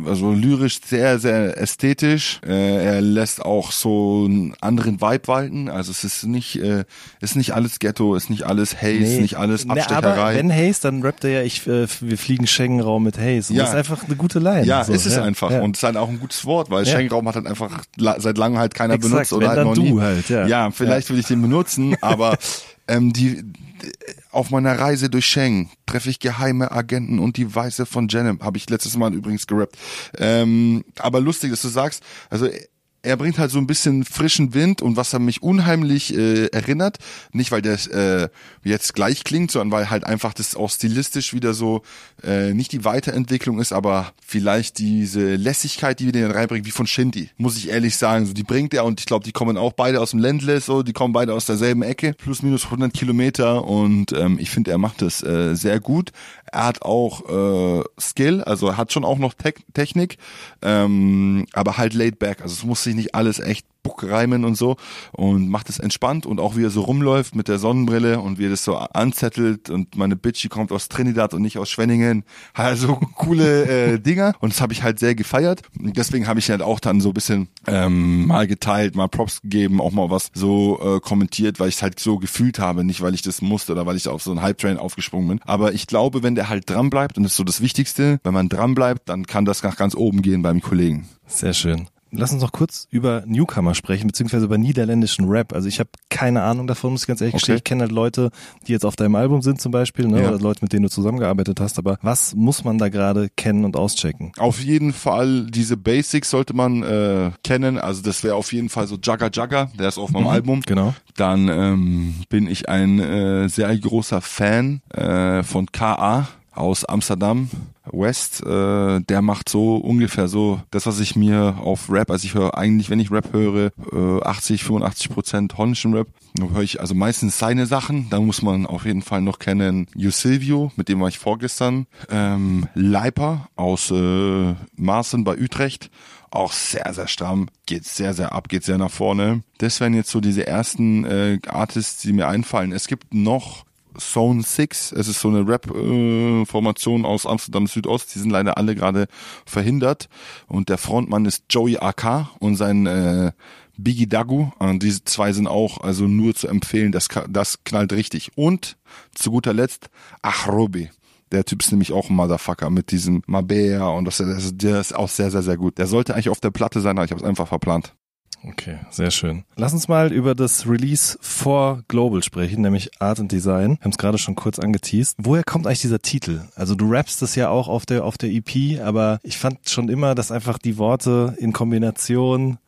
also lyrisch sehr, sehr ästhetisch. Äh, er lässt auch so einen anderen Vibe walten. Also es ist nicht, äh, ist nicht alles Ghetto, ist nicht alles Haze, Nee. nicht alles Nee, aber Abstecherei. wenn Haze, dann rappt er ja, ich, äh, wir fliegen Schengen-Raum mit Haze. Und Ja. das ist einfach eine gute Line. Ja, so, ist es ja, einfach. Ja. Und es ist halt auch ein gutes Wort, weil Ja. Schengenraum hat halt einfach seit langem halt keiner Exakt, benutzt oder wenn halt noch du nie. halt, ja. ja, vielleicht will ich den benutzen, aber ähm, die auf meiner Reise durch Schengen treffe ich geheime Agenten und die Weiße von Jenem. Habe ich letztes Mal übrigens gerappt. Ähm, aber lustig, dass du sagst, also er bringt halt so ein bisschen frischen Wind und was er mich unheimlich äh, erinnert, nicht weil der äh, jetzt gleich klingt, sondern weil halt einfach das auch stilistisch wieder so äh, nicht die Weiterentwicklung ist, aber vielleicht diese Lässigkeit, die wir den reinbringen, wie von Shindy, muss ich ehrlich sagen, so die bringt er und ich glaube, die kommen auch beide aus dem Ländle, so die kommen beide aus derselben Ecke, plus minus 100 Kilometer und ähm, ich finde, er macht das äh, sehr gut. Er hat auch äh, Skill, also er hat schon auch noch Te Technik, ähm, aber halt laid back. Also es muss sich nicht alles echt buckreimen und so und macht es entspannt und auch wie er so rumläuft mit der Sonnenbrille und wie er das so anzettelt und meine Bitch, die kommt aus Trinidad und nicht aus Schwenningen. Also coole äh, Dinger und das habe ich halt sehr gefeiert. Und deswegen habe ich halt auch dann so ein bisschen ähm, mal geteilt, mal Props gegeben, auch mal was so äh, kommentiert, weil ich es halt so gefühlt habe, nicht weil ich das musste oder weil ich auf so einen Hype-Train aufgesprungen bin. Aber ich glaube, wenn der halt dran bleibt und das ist so das Wichtigste, wenn man dran bleibt, dann kann das nach ganz oben gehen beim Kollegen. Sehr schön. Lass uns noch kurz über Newcomer sprechen, beziehungsweise über niederländischen Rap. Also ich habe keine Ahnung davon, muss ich ganz ehrlich Okay. gestehen. Ich kenne halt Leute, die jetzt auf deinem Album sind zum Beispiel, ne? Ja. oder Leute, mit denen du zusammengearbeitet hast. Aber was muss man da gerade kennen und auschecken? Auf jeden Fall diese Basics sollte man äh, kennen. Also das wäre auf jeden Fall so Jagga Jagga, der ist auf meinem Album. Genau. Dann ähm, bin ich ein äh, sehr großer Fan äh, von KA. Aus Amsterdam West, äh, der macht so ungefähr so das, was ich mir auf Rap, also ich höre eigentlich, wenn ich Rap höre, äh, 80, 85 Prozent holländischen Rap. Höre ich also meistens seine Sachen. Da muss man auf jeden Fall noch kennen Silvio, mit dem war ich vorgestern. Ähm, Leiper aus äh, Maaßen bei Utrecht auch sehr, sehr stramm, geht sehr, sehr ab, geht sehr nach vorne. Das wären jetzt so diese ersten äh, Artists, die mir einfallen. Es gibt noch Zone 6. Es ist so eine Rap-Formation aus Amsterdam Südost. Die sind leider alle gerade verhindert. Und der Frontmann ist Joey AK und sein äh, Biggie Dagu. Und diese zwei sind auch also nur zu empfehlen. Das, das knallt richtig. Und zu guter Letzt Achrobi. Der Typ ist nämlich auch ein Motherfucker mit diesem Mabea und das, das, der ist auch sehr, sehr, sehr gut. Der sollte eigentlich auf der Platte sein, aber ich habe es einfach verplant. Okay, sehr schön. Lass uns mal über das Release vor Global sprechen, nämlich Art and Design. Wir haben es gerade schon kurz angeteased. Woher kommt eigentlich dieser Titel? Also du rappst das ja auch auf der auf der EP, aber ich fand schon immer, dass einfach die Worte in Kombination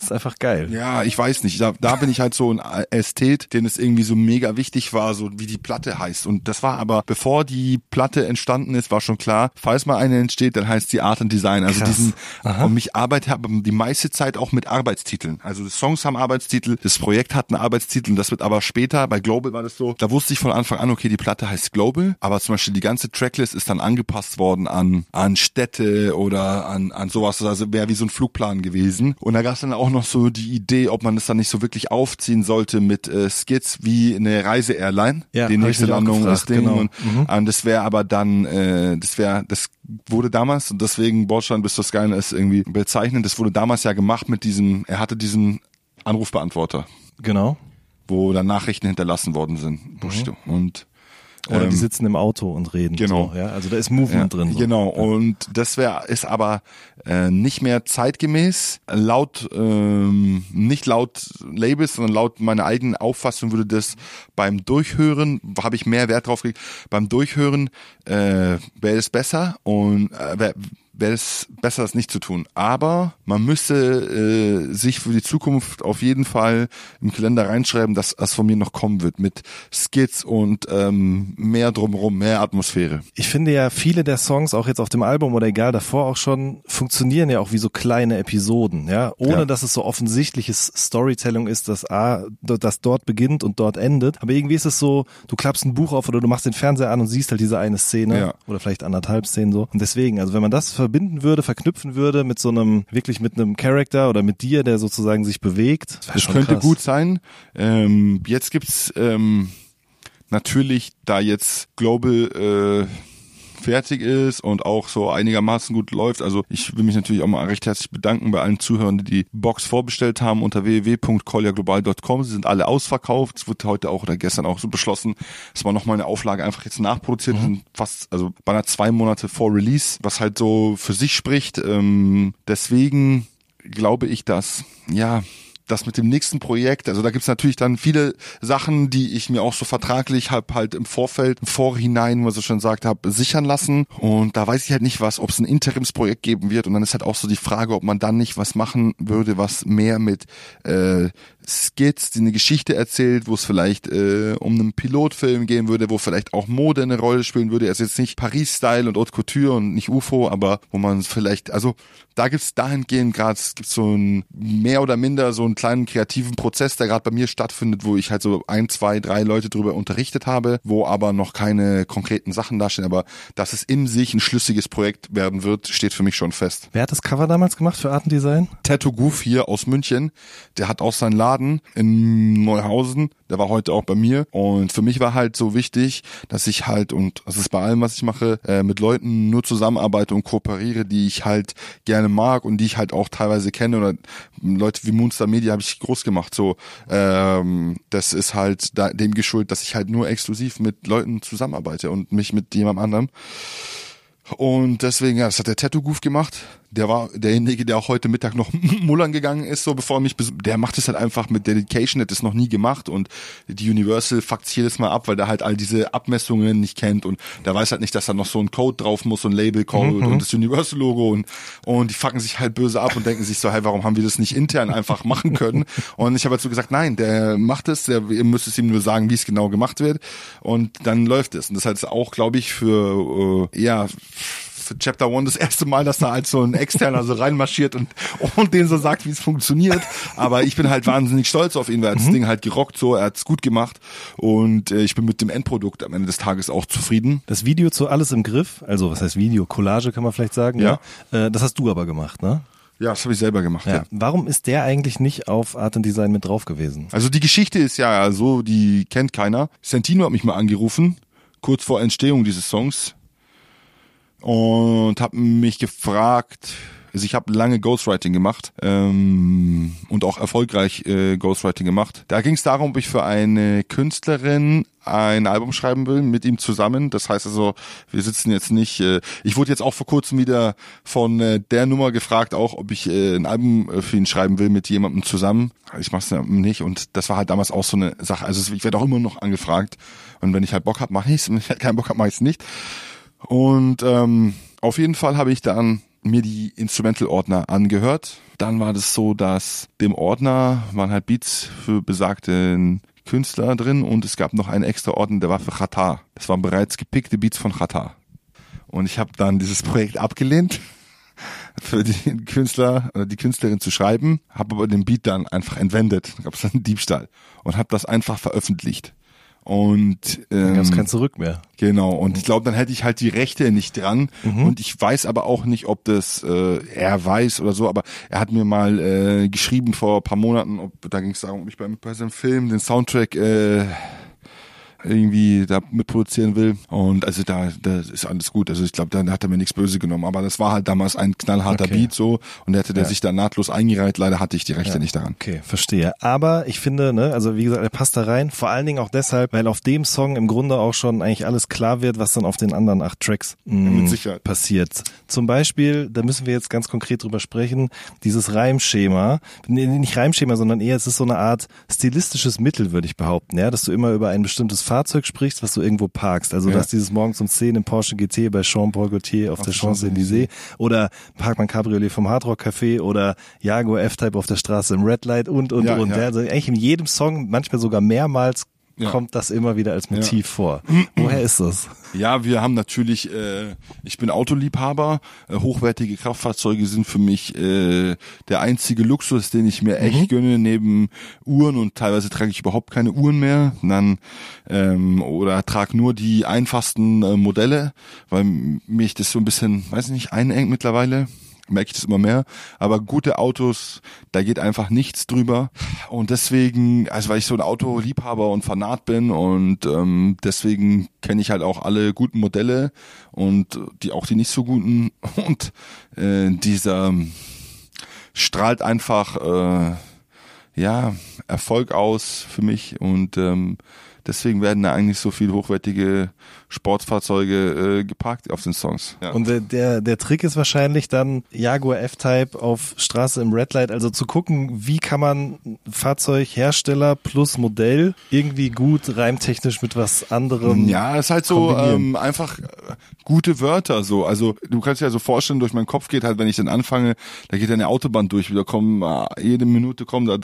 ist einfach geil. Ja, ich weiß nicht. Da, da bin ich halt so ein Ästhet, den es irgendwie so mega wichtig war, so wie die Platte heißt. Und das war aber, bevor die Platte entstanden ist, war schon klar, falls mal eine entsteht, dann heißt sie Art and Design. Also Krass. diesen, Aha. und ich arbeite habe die meiste Zeit auch mit Arbeitstiteln. Also die Songs haben Arbeitstitel, das Projekt hat einen Arbeitstitel und das wird aber später, bei Global war das so, da wusste ich von Anfang an, okay, die Platte heißt Global, aber zum Beispiel die ganze Tracklist ist dann angepasst worden an, an Städte oder an, an sowas. Also wäre wie so ein Flugplan gewesen. Und da gab es dann auch auch noch so die Idee, ob man es dann nicht so wirklich aufziehen sollte mit äh, Skits wie eine Reise-Airline. Ja, die nächste Landung ist Ding. Genau. Und, mhm. und das wäre aber dann, äh, das wäre, das wurde damals, und deswegen Bordstein bis zur Skyline ist irgendwie bezeichnend, das wurde damals ja gemacht mit diesem, er hatte diesen Anrufbeantworter. Genau. Wo dann Nachrichten hinterlassen worden sind. Mhm. Und oder ähm, die sitzen im Auto und reden. Genau. So, ja? Also da ist Movement ja, drin. So. Genau. Und das wäre ist aber äh, nicht mehr zeitgemäß. Laut ähm, nicht laut Labels, sondern laut meiner eigenen Auffassung würde das beim Durchhören habe ich mehr Wert drauf gelegt. Beim Durchhören äh, wäre es besser und äh, wär, wäre es besser, das nicht zu tun. Aber man müsste äh, sich für die Zukunft auf jeden Fall im Kalender reinschreiben, dass das von mir noch kommen wird mit Skits und ähm, mehr drumherum, mehr Atmosphäre. Ich finde ja, viele der Songs, auch jetzt auf dem Album oder egal davor auch schon, funktionieren ja auch wie so kleine Episoden, ja, ohne ja. dass es so offensichtliches Storytelling ist, dass A, das dort beginnt und dort endet. Aber irgendwie ist es so, du klappst ein Buch auf oder du machst den Fernseher an und siehst halt diese eine Szene ja. oder vielleicht anderthalb Szenen so. Und deswegen, also wenn man das verbinden würde, verknüpfen würde mit so einem, wirklich mit einem Charakter oder mit dir, der sozusagen sich bewegt. Das, das könnte krass. gut sein. Ähm, jetzt gibt's ähm, natürlich, da jetzt Global äh, fertig ist und auch so einigermaßen gut läuft. Also ich will mich natürlich auch mal recht herzlich bedanken bei allen Zuhörern, die die Box vorbestellt haben unter www.colliaglobal.com. Sie sind alle ausverkauft. Es wird heute auch oder gestern auch so beschlossen, dass man nochmal eine Auflage einfach jetzt nachproduziert. Mhm. Fast, also beinahe zwei Monate vor Release, was halt so für sich spricht. Ähm, deswegen glaube ich, dass, ja, das mit dem nächsten Projekt, also da gibt's natürlich dann viele Sachen, die ich mir auch so vertraglich hab halt im Vorfeld, im Vorhinein, was ich schon gesagt habe, sichern lassen. Und da weiß ich halt nicht was, ob es ein Interimsprojekt geben wird. Und dann ist halt auch so die Frage, ob man dann nicht was machen würde, was mehr mit äh, Skits, die eine Geschichte erzählt, wo es vielleicht äh, um einen Pilotfilm gehen würde, wo vielleicht auch Mode eine Rolle spielen würde. Er ist jetzt nicht Paris-Style und Haute Couture und nicht UFO, aber wo man vielleicht, also da gibt's dahingehend gerade, es gibt so ein mehr oder minder so einen kleinen kreativen Prozess, der gerade bei mir stattfindet, wo ich halt so ein, zwei, drei Leute drüber unterrichtet habe, wo aber noch keine konkreten Sachen dastehen, aber dass es in sich ein schlüssiges Projekt werden wird, steht für mich schon fest. Wer hat das Cover damals gemacht für Artendesign? Tattoo Goof hier aus München, der hat auch seinen Laden Laden in Neuhausen. Der war heute auch bei mir. Und für mich war halt so wichtig, dass ich halt, und das ist bei allem, was ich mache, äh, mit Leuten nur zusammenarbeite und kooperiere, die ich halt gerne mag und die ich halt auch teilweise kenne. Oder Leute wie Moonstar Media habe ich groß gemacht. So, ähm, das ist halt da, dem geschuldet, dass ich halt nur exklusiv mit Leuten zusammenarbeite und mich mit jemandem anderem. Und deswegen, ja, das hat der Tattoo Goof gemacht. Der war derjenige, der auch heute Mittag noch mullern gegangen ist, so bevor er mich, der macht es halt einfach mit Dedication, hat das noch nie gemacht und die Universal fuckt sich jedes Mal ab, weil der halt all diese Abmessungen nicht kennt und der weiß halt nicht, dass da noch so ein Code drauf muss, so ein Label-Code und das Universal-Logo und, und die fucken sich halt böse ab und denken sich so, hey, warum haben wir das nicht intern einfach machen können? Und ich habe dazu gesagt, nein, der macht es, der, ihr müsst es ihm nur sagen, wie es genau gemacht wird und dann läuft es. Und das heißt auch, glaube ich, für, äh, ja, Chapter One das erste Mal, dass da halt so ein Externer so reinmarschiert und, und denen so sagt, wie es funktioniert. Aber ich bin halt wahnsinnig stolz auf ihn, weil er hat das Ding halt gerockt so, er hat's gut gemacht und äh, ich bin mit dem Endprodukt am Ende des Tages auch zufrieden. Das Video zu Alles im Griff, also was heißt Video, Collage kann man vielleicht sagen, Ja. ja? Äh, das hast du aber gemacht, ne? Ja, das habe ich selber gemacht. Ja. Ja. Warum ist der eigentlich nicht auf Art and Design mit drauf gewesen? Also die Geschichte ist ja so, die kennt keiner. Santino hat mich mal angerufen, kurz vor Entstehung dieses Songs und hat mich gefragt, also ich habe lange Ghostwriting gemacht ähm, und auch erfolgreich äh, Ghostwriting gemacht. Da ging es darum, ob ich für eine Künstlerin ein Album schreiben will mit ihm zusammen. Das heißt also, wir sitzen jetzt nicht. Äh, ich wurde jetzt auch vor kurzem wieder von äh, der Nummer gefragt, auch ob ich äh, ein Album äh, für ihn schreiben will mit jemandem zusammen. Ich mach's nicht und das war halt damals auch so eine Sache. Also ich werde auch immer noch angefragt und wenn ich halt Bock hab, mache ich's. Wenn ich halt keinen Bock hab, mache ich's nicht. Und ähm, auf jeden Fall habe ich dann mir die Instrumental-Ordner angehört. Dann war das so, dass dem Ordner waren halt Beats für besagten Künstler drin und es gab noch einen extra Ordner, der war für Chata. Das waren bereits gepickte Beats von Chata. Und ich habe dann dieses Projekt abgelehnt, für den Künstler oder die Künstlerin zu schreiben, habe aber den Beat dann einfach entwendet. Gab es einen Diebstahl und habe das einfach veröffentlicht. Und Da gab es ähm, kein Zurück mehr. Genau, und ich glaube, dann hätte ich halt die Rechte nicht dran. Und ich weiß aber auch nicht, ob das äh, er weiß oder so, aber er hat mir mal äh, geschrieben vor ein paar Monaten, ob da ging es darum, ob ich bei, bei seinem Film den Soundtrack äh, irgendwie da mitproduzieren will. Und also da, da ist alles gut. Also ich glaube, da hat er mir nichts böse genommen. Aber das war halt damals ein knallharter Okay. Beat so und der hätte der Ja. sich da nahtlos eingereiht. Leider hatte ich die Rechte nicht daran. Okay, verstehe. Aber ich finde, ne, also wie gesagt, er passt da rein. Vor allen Dingen auch deshalb, weil auf dem Song im Grunde auch schon eigentlich alles klar wird, was dann auf den anderen acht Tracks mh, Mit Sicherheit. passiert. Zum Beispiel, da müssen wir jetzt ganz konkret drüber sprechen, dieses Reimschema, nee, nicht Reimschema, sondern eher, es ist so eine Art stilistisches Mittel, würde ich behaupten, ja, dass du immer über ein bestimmtes Fahrzeug sprichst, was du irgendwo parkst. Also, Ja. dass dieses morgens um 10 im Porsche GT bei Jean-Paul Gaultier auf, der Champs-Élysées oder parkt man Cabriolet vom Hardrock Café oder Jaguar F-Type auf der Straße im Red Light und, und, Ja, und. Ja. Also eigentlich in jedem Song, manchmal sogar mehrmals, Ja. kommt das immer wieder als Motiv vor. Woher ist das? Ja, wir haben natürlich, äh, ich bin Autoliebhaber, äh, hochwertige Kraftfahrzeuge sind für mich äh, der einzige Luxus, den ich mir echt gönne, neben Uhren und teilweise trage ich überhaupt keine Uhren mehr, dann ähm, oder trage nur die einfachsten äh, Modelle, weil mich das so ein bisschen, weiß ich nicht, einengt mittlerweile merke ich das immer mehr. Aber gute Autos, da geht einfach nichts drüber. Und deswegen, also weil ich so ein Autoliebhaber und Fanat bin und ähm, deswegen kenne ich halt auch alle guten Modelle und die auch die nicht so guten. Und äh, dieser ähm, strahlt einfach äh, ja Erfolg aus für mich und ähm, deswegen werden da eigentlich so viel hochwertige Sportfahrzeuge äh, geparkt auf den Songs. Ja. Und der, der, der Trick ist wahrscheinlich dann Jaguar F-Type auf Straße im Red Light, also zu gucken, wie kann man Fahrzeughersteller plus Modell irgendwie gut reimtechnisch mit was anderem. Ja, ist halt so ähm, einfach gute Wörter so. Also du kannst dir ja so vorstellen, durch meinen Kopf geht halt, wenn ich dann anfange, da geht eine Autobahn durch, wieder kommen äh, jede Minute kommen da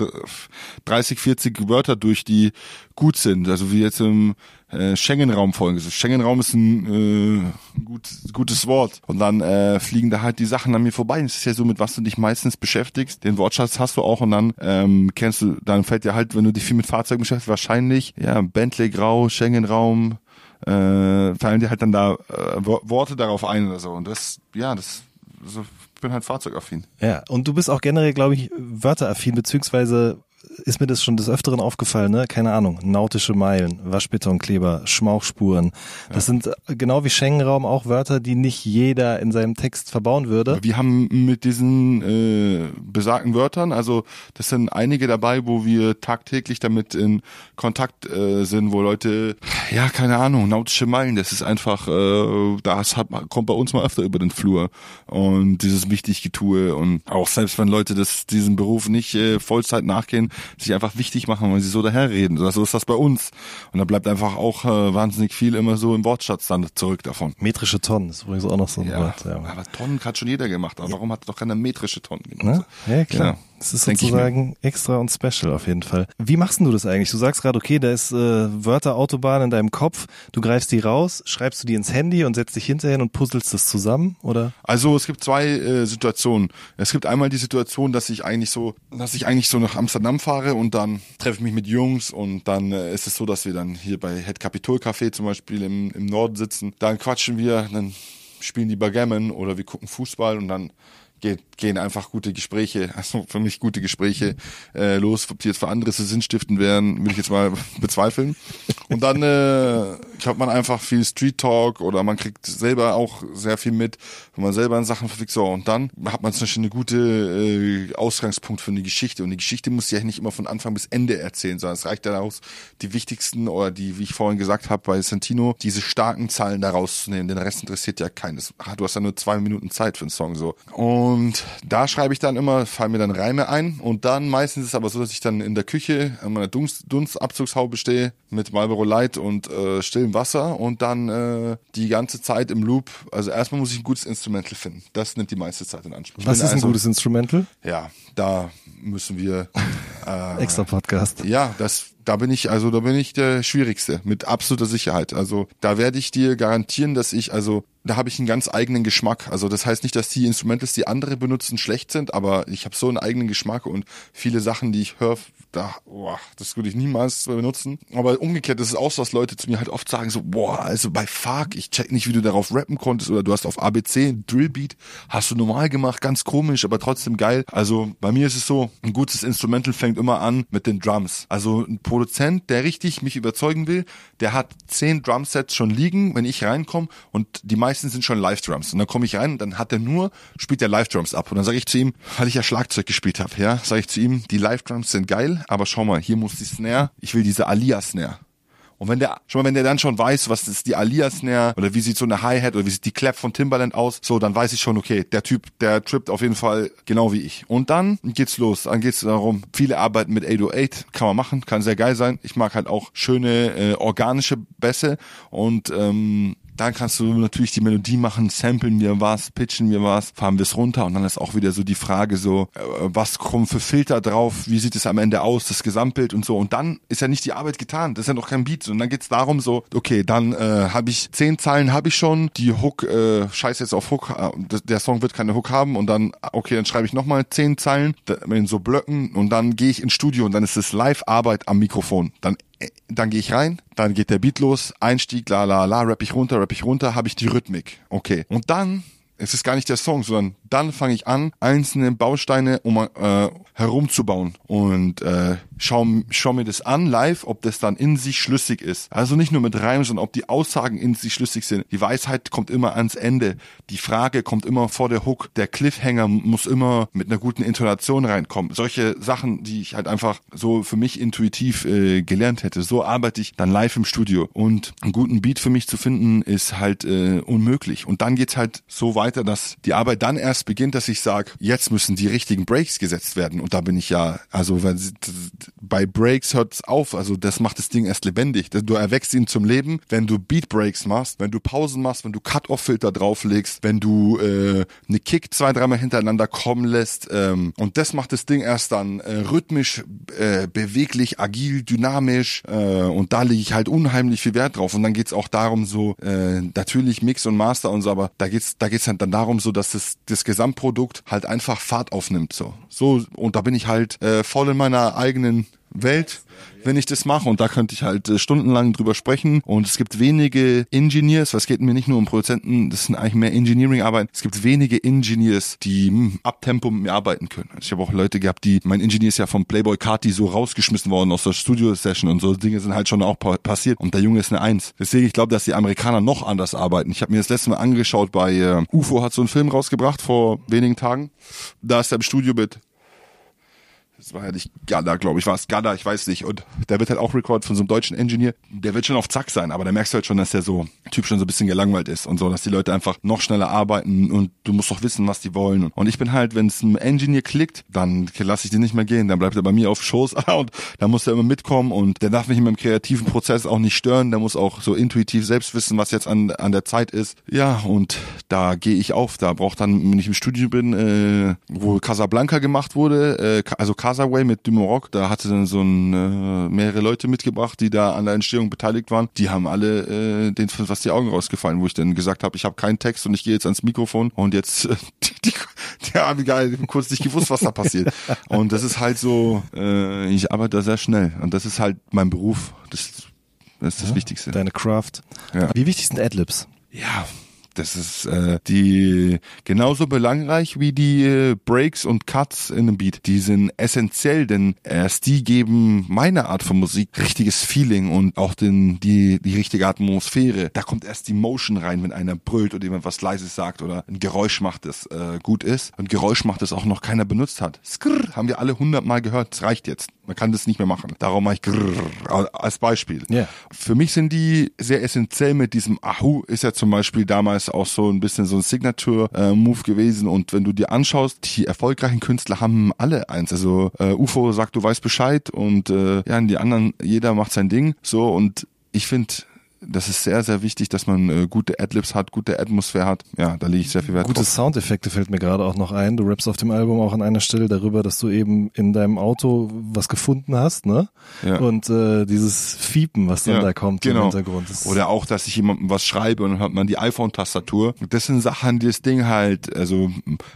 30, 40 Wörter durch, die gut sind. Also wie jetzt im äh, Schengen-Raum folgen. Also Schengen-Raum ist ein äh, gut, gutes Wort. Und dann äh, fliegen da halt die Sachen an mir vorbei. Das ist ja so, mit was du dich meistens beschäftigst. Den Wortschatz hast du auch und dann ähm, kennst du, dann fällt dir halt, wenn du dich viel mit Fahrzeugen beschäftigst, wahrscheinlich, ja, Bentley Grau, Schengen-Raum, äh, fallen dir halt dann da äh, Wo- Worte darauf ein oder so. Und das, ja, das, so, bin halt fahrzeugaffin. Ja, und du bist auch generell, glaube ich, wörteraffin, beziehungsweise ist mir das schon des Öfteren aufgefallen, ne? Keine Ahnung, nautische Meilen, Waschbetonkleber, Schmauchspuren. Das sind äh, genau wie Schengen-Raum auch Wörter, die nicht jeder in seinem Text verbauen würde. Wir haben mit diesen äh, besagten Wörtern, also das sind einige dabei, wo wir tagtäglich damit in Kontakt äh, sind, wo Leute ja, keine Ahnung, nautische Meilen, das ist einfach, äh, das hat, kommt bei uns mal öfter über den Flur und dieses Wichtiggetue und auch selbst wenn Leute das, diesen Beruf nicht äh, Vollzeit nachgehen, sich einfach wichtig machen, weil sie so daherreden. So ist das bei uns und da bleibt einfach auch äh, wahnsinnig viel immer so im Wortschatz dann zurück davon. Metrische Tonnen ist übrigens auch noch so ein Ja, Wort. Ja. aber Tonnen hat schon jeder gemacht, aber warum hat doch keiner metrische Tonnen Ne? gemacht? Ja, klar. Ja, Das ist sozusagen extra und special auf jeden Fall. Wie machst denn du das eigentlich? Du sagst gerade, okay, da ist äh, Wörterautobahn in deinem Kopf, du greifst die raus, schreibst du die ins Handy und setzt dich hinterher hin und puzzelst das zusammen, oder? Also es gibt zwei äh, Situationen. Es gibt einmal die Situation, dass ich eigentlich so, dass ich eigentlich so nach Amsterdam fahre und dann treffe ich mich mit Jungs und dann äh, ist es so, dass wir dann hier bei Head Capitol Café zum Beispiel im, im Norden sitzen. Dann quatschen wir, dann spielen die Backgammon oder wir gucken Fußball und dann gehen einfach gute Gespräche, also für mich gute Gespräche äh, los. Ob die jetzt für andere so sinnstiftend wären, will ich jetzt mal bezweifeln. Und dann äh, hat man einfach viel Street Talk oder man kriegt selber auch sehr viel mit, wenn man selber in Sachen verwickelt. So, und dann hat man zum Beispiel eine gute äh, Ausgangspunkt für eine Geschichte. Und die Geschichte muss ja nicht immer von Anfang bis Ende erzählen, sondern es reicht ja aus, die wichtigsten oder die, wie ich vorhin gesagt habe bei Santino, diese starken Zahlen da rauszunehmen. Den Rest interessiert ja keines. Ah, Du hast ja nur zwei Minuten Zeit für einen Song so. Und da schreibe ich dann immer, fallen mir dann Reime ein. Und dann meistens ist es aber so, dass ich dann in der Küche an meiner Dunst, Dunstabzugshaube stehe mit Marlboro Light und äh, stillem Wasser und dann äh, die ganze Zeit im Loop. Also erstmal muss ich ein gutes Instrumental finden. Das nimmt die meiste Zeit in Anspruch. Ich Was ist ein also- gutes Instrumental? Ja, da müssen wir äh, Extra Podcast. ja, das, da bin ich, also da bin ich der Schwierigste, mit absoluter Sicherheit. Also da werde ich dir garantieren, dass ich, also da habe ich einen ganz eigenen Geschmack. Also das heißt nicht, dass die Instrumentals, die andere benutzen, schlecht sind, aber ich habe so einen eigenen Geschmack und viele Sachen, die ich höre, da, boah, das würde ich niemals benutzen. Aber umgekehrt ist es auch so, dass Leute zu mir halt oft sagen so, boah, also bei Fark, ich check nicht, wie du darauf rappen konntest oder du hast auf ABC einen Drillbeat, hast du normal gemacht, ganz komisch, aber trotzdem geil. Also bei mir ist es so, ein gutes Instrumental fängt immer an mit den Drums. Also ein Produzent, der richtig mich überzeugen will, der hat zehn Drumsets schon liegen, wenn ich reinkomme und die meisten sind schon Live-Drums. Und dann komme ich rein und dann hat er nur, spielt der Live-Drums ab. Und dann sage ich zu ihm, weil ich ja Schlagzeug gespielt habe, ja, sage ich zu ihm, die Live-Drums sind geil, aber schau mal, hier muss die Snare, ich will diese Alia-Snare. Und wenn der, schon mal, wenn der dann schon weiß, was ist die Alia-Snare oder wie sieht so eine Hi-Hat oder wie sieht die Clap von Timbaland aus, so, dann weiß ich schon, okay, der Typ, der trippt auf jeden Fall genau wie ich. Und dann geht's los. Dann geht's darum, viele arbeiten mit 808, kann man machen, kann sehr geil sein. Ich mag halt auch schöne, äh, organische Bässe und, ähm, dann kannst du natürlich die Melodie machen, samplen wir was, pitchen wir was, fahren wir es runter und dann ist auch wieder so die Frage so, äh, was kommen für Filter drauf, wie sieht es am Ende aus, das Gesamtbild und so. Und dann ist ja nicht die Arbeit getan, das ist ja noch kein Beat. Und dann geht's darum so, okay, dann äh, habe ich zehn Zeilen habe ich schon, die Hook, äh, scheiß jetzt auf Hook, äh, der Song wird keine Hook haben und dann, okay, dann schreibe ich nochmal zehn Zeilen in so Blöcken und dann gehe ich ins Studio und dann ist es Live-Arbeit am Mikrofon, dann dann gehe ich rein, dann geht der Beat los, Einstieg, la la la, rapp ich runter, rapp ich runter, habe ich die Rhythmik. Okay. Und dann es ist gar nicht der Song, sondern dann fange ich an, einzelne Bausteine um äh, herumzubauen und äh, schau, schau mir das an live, ob das dann in sich schlüssig ist. Also nicht nur mit Reim, sondern ob die Aussagen in sich schlüssig sind. Die Weisheit kommt immer ans Ende. Die Frage kommt immer vor der Hook. Der Cliffhanger muss immer mit einer guten Intonation reinkommen. Solche Sachen, die ich halt einfach so für mich intuitiv äh, gelernt hätte. So arbeite ich dann live im Studio. Und einen guten Beat für mich zu finden, ist halt äh, unmöglich. Und dann geht's halt so weiter, dass die Arbeit dann erst beginnt, dass ich sage, jetzt müssen die richtigen Breaks gesetzt werden. Und da bin ich ja, also wenn, bei Breaks hört's auf. Also das macht das Ding erst lebendig. Du erweckst ihn zum Leben, wenn du Beat Breaks machst, wenn du Pausen machst, wenn du Cut-Off-Filter drauflegst, wenn du äh, eine Kick zwei, dreimal hintereinander kommen lässt. Ähm, und das macht das Ding erst dann äh, rhythmisch, äh, beweglich, agil, dynamisch. Äh, und da lege ich halt unheimlich viel Wert drauf. Und dann geht's auch darum, so äh, natürlich Mix und Master und so, aber da geht's, da geht's halt dann darum, so dass das, das Gesamtprodukt halt einfach Fahrt aufnimmt. So, so und da bin ich halt äh, voll in meiner eigenen Welt, wenn ich das mache. Und da könnte ich halt äh, stundenlang drüber sprechen. Und es gibt wenige Engineers, was geht mir nicht nur um Produzenten, das sind eigentlich mehr Engineering-Arbeit. Es gibt wenige Engineers, die hm, ab Tempo mit mir arbeiten können. Also ich habe auch Leute gehabt, die, mein Engineer ist ja vom Playboy Carti so rausgeschmissen worden aus der Studio-Session und so Dinge sind halt schon auch pa passiert. Und der Junge ist eine Eins. Deswegen, ich glaube, dass die Amerikaner noch anders arbeiten. Ich habe mir das letzte Mal angeschaut bei äh, UFO hat so einen Film rausgebracht vor wenigen Tagen. Da ist er im Studio mit das war ja nicht Gada, glaube ich, war es Gada, ich weiß nicht. Und der wird halt auch recorded von so einem deutschen Engineer. Der wird schon auf Zack sein, aber da merkst du halt schon, dass der so Typ schon so ein bisschen gelangweilt ist und so, dass die Leute einfach noch schneller arbeiten und du musst doch wissen, was die wollen. Und ich bin halt, wenn es ein Engineer klickt, dann lasse ich den nicht mehr gehen. Dann bleibt er bei mir auf Schoß und da muss er immer mitkommen und der darf mich in meinem kreativen Prozess auch nicht stören. Der muss auch so intuitiv selbst wissen, was jetzt an, an der Zeit ist. Ja, und da gehe ich auf. Da braucht dann, wenn ich im Studio bin, äh, wo Casablanca gemacht wurde, äh, also Casaway mit Dumoroc, da hatte dann so ein, äh, mehrere Leute mitgebracht, die da an der Entstehung beteiligt waren. Die haben alle äh, denen fast die Augen rausgefallen, wo ich dann gesagt habe, ich habe keinen Text und ich gehe jetzt ans Mikrofon und jetzt äh, die, die, die haben geil kurz nicht gewusst, was da passiert. Und das ist halt so, äh, ich arbeite da sehr schnell und das ist halt mein Beruf. Das, das ist das Ja, Wichtigste. Deine Craft. Ja. Wie wichtig sind Adlibs? Ja, das ist äh, die genauso belangreich wie die äh, Breaks und Cuts in einem Beat. Die sind essentiell, denn erst die geben meine Art von Musik richtiges Feeling und auch den die die richtige Atmosphäre. Da kommt erst die Motion rein, wenn einer brüllt oder jemand was Leises sagt oder ein Geräusch macht, das äh, gut ist. Und Geräusch macht, das auch noch keiner benutzt hat. Skrrr, haben wir alle hundertmal gehört. Das reicht jetzt. Man kann das nicht mehr machen. Darum mache ich grrr als Beispiel. Ja. Für mich sind die sehr essentiell mit diesem Ahu ist ja zum Beispiel damals auch so ein bisschen so ein Signature-Move gewesen und wenn du dir anschaust, die erfolgreichen Künstler haben alle eins. Also äh, UFO sagt, du weißt Bescheid und äh, ja, die anderen, jeder macht sein Ding. So und ich finde, das ist sehr, sehr wichtig, dass man äh, gute Adlibs hat, gute Atmosphäre hat. Ja, da lege ich sehr viel Wert Gute drauf. Soundeffekte fällt mir gerade auch noch ein. Du rappst auf dem Album auch an einer Stelle darüber, dass du eben in deinem Auto was gefunden hast, ne? Ja. Und äh, dieses Fiepen, was dann Ja, da kommt genau. im Hintergrund. Das Oder auch, dass ich jemandem was schreibe und dann hat man die iPhone-Tastatur. Das sind Sachen, die das Ding halt, also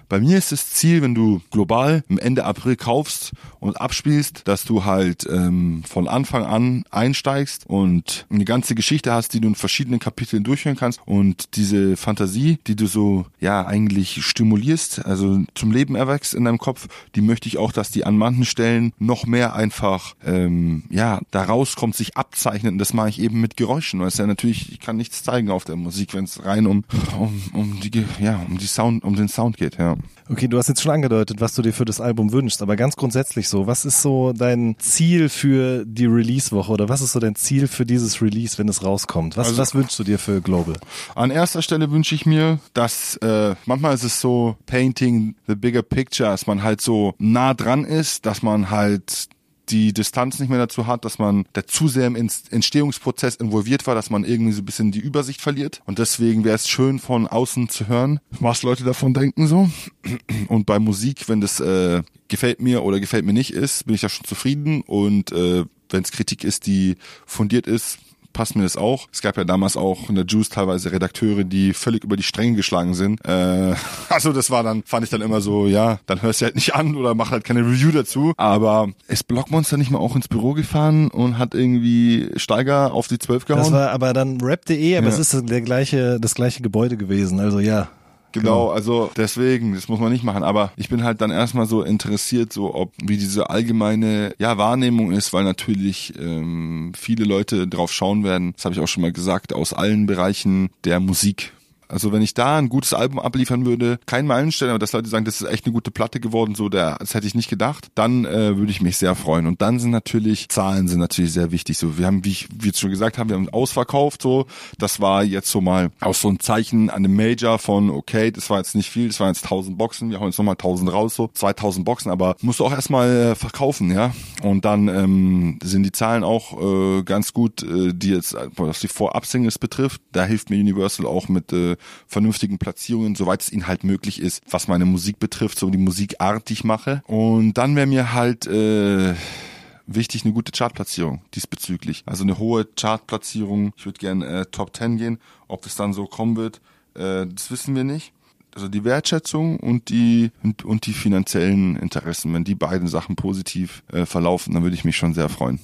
bei mir ist das Ziel, wenn du global im Ende April kaufst und abspielst, dass du halt ähm, von Anfang an einsteigst und eine ganze Geschichte hast, die du in verschiedenen Kapiteln durchhören kannst. Und diese Fantasie, die du so ja eigentlich stimulierst, also zum Leben erwächst in deinem Kopf, die möchte ich auch, dass die an manchen Stellen noch mehr einfach ähm, ja da rauskommt, sich abzeichnet. Und das mache ich eben mit Geräuschen, weil es ja natürlich, ich kann nichts zeigen auf der Musik, wenn es rein um, um um die ja um die Sound um den Sound geht, ja. Okay, du hast jetzt schon angedeutet, was du dir für das Album wünschst, aber ganz grundsätzlich so, was ist so dein Ziel für die Release-Woche? Oder was ist so dein Ziel für dieses Release, wenn es rauskommt? Was, Also- was wünschst du dir für Global? An erster Stelle wünsche ich mir, dass äh, manchmal ist es so painting the bigger picture, dass man halt so nah dran ist, dass man halt die Distanz nicht mehr dazu hat, dass man da zu sehr im Ent- Entstehungsprozess involviert war, dass man irgendwie so ein bisschen die Übersicht verliert. Und deswegen wäre es schön von außen zu hören, was Leute davon denken so. Und bei Musik, wenn das äh, gefällt mir oder gefällt mir nicht ist, bin ich ja schon zufrieden. Und äh, wenn es Kritik ist, die fundiert ist, passt mir das auch. Es gab ja damals auch in der Juice teilweise Redakteure, die völlig über die Stränge geschlagen sind. Äh, also das war dann, fand ich dann immer so, ja, dann hörst du halt nicht an oder mach halt keine Review dazu. Aber ist Blockmonster nicht mal auch ins Büro gefahren und hat irgendwie Steiger auf die 12 gehauen? Das war aber dann rap.de, aber Ja. es ist der gleiche, das gleiche Gebäude gewesen, also ja. Genau, also deswegen, das muss man nicht machen. Aber ich bin halt dann erstmal so interessiert, so ob wie diese allgemeine ja, Wahrnehmung ist, weil natürlich ähm, viele Leute drauf schauen werden, das habe ich auch schon mal gesagt, aus allen Bereichen der Musik. Also wenn ich da ein gutes Album abliefern würde, kein Meilenstein, aber dass Leute sagen, das ist echt eine gute Platte geworden, so der, das hätte ich nicht gedacht, dann äh, würde ich mich sehr freuen. Und dann sind natürlich Zahlen sind natürlich sehr wichtig. So, wir haben, wie ich wie jetzt schon gesagt haben, wir haben ausverkauft. So, das war jetzt so mal auch so ein Zeichen an dem Major von, okay, das war jetzt nicht viel, das waren jetzt 1000 Boxen, wir hauen jetzt nochmal 1000 raus, so 2000 Boxen, aber musst du auch erstmal äh, verkaufen, ja. Und dann ähm, sind die Zahlen auch äh, ganz gut, äh, die jetzt, äh, was die Vorab-Singles betrifft. Da hilft mir Universal auch mit äh, vernünftigen Platzierungen, soweit es ihnen halt möglich ist, was meine Musik betrifft, so die Musikart, die ich mache. Und dann wäre mir halt äh, wichtig eine gute Chartplatzierung diesbezüglich. Also eine hohe Chartplatzierung. Ich würde gerne äh, Top 10 gehen. Ob das dann so kommen wird, äh, das wissen wir nicht. Also die Wertschätzung und die und, und die finanziellen Interessen, wenn die beiden Sachen positiv äh, verlaufen, dann würde ich mich schon sehr freuen.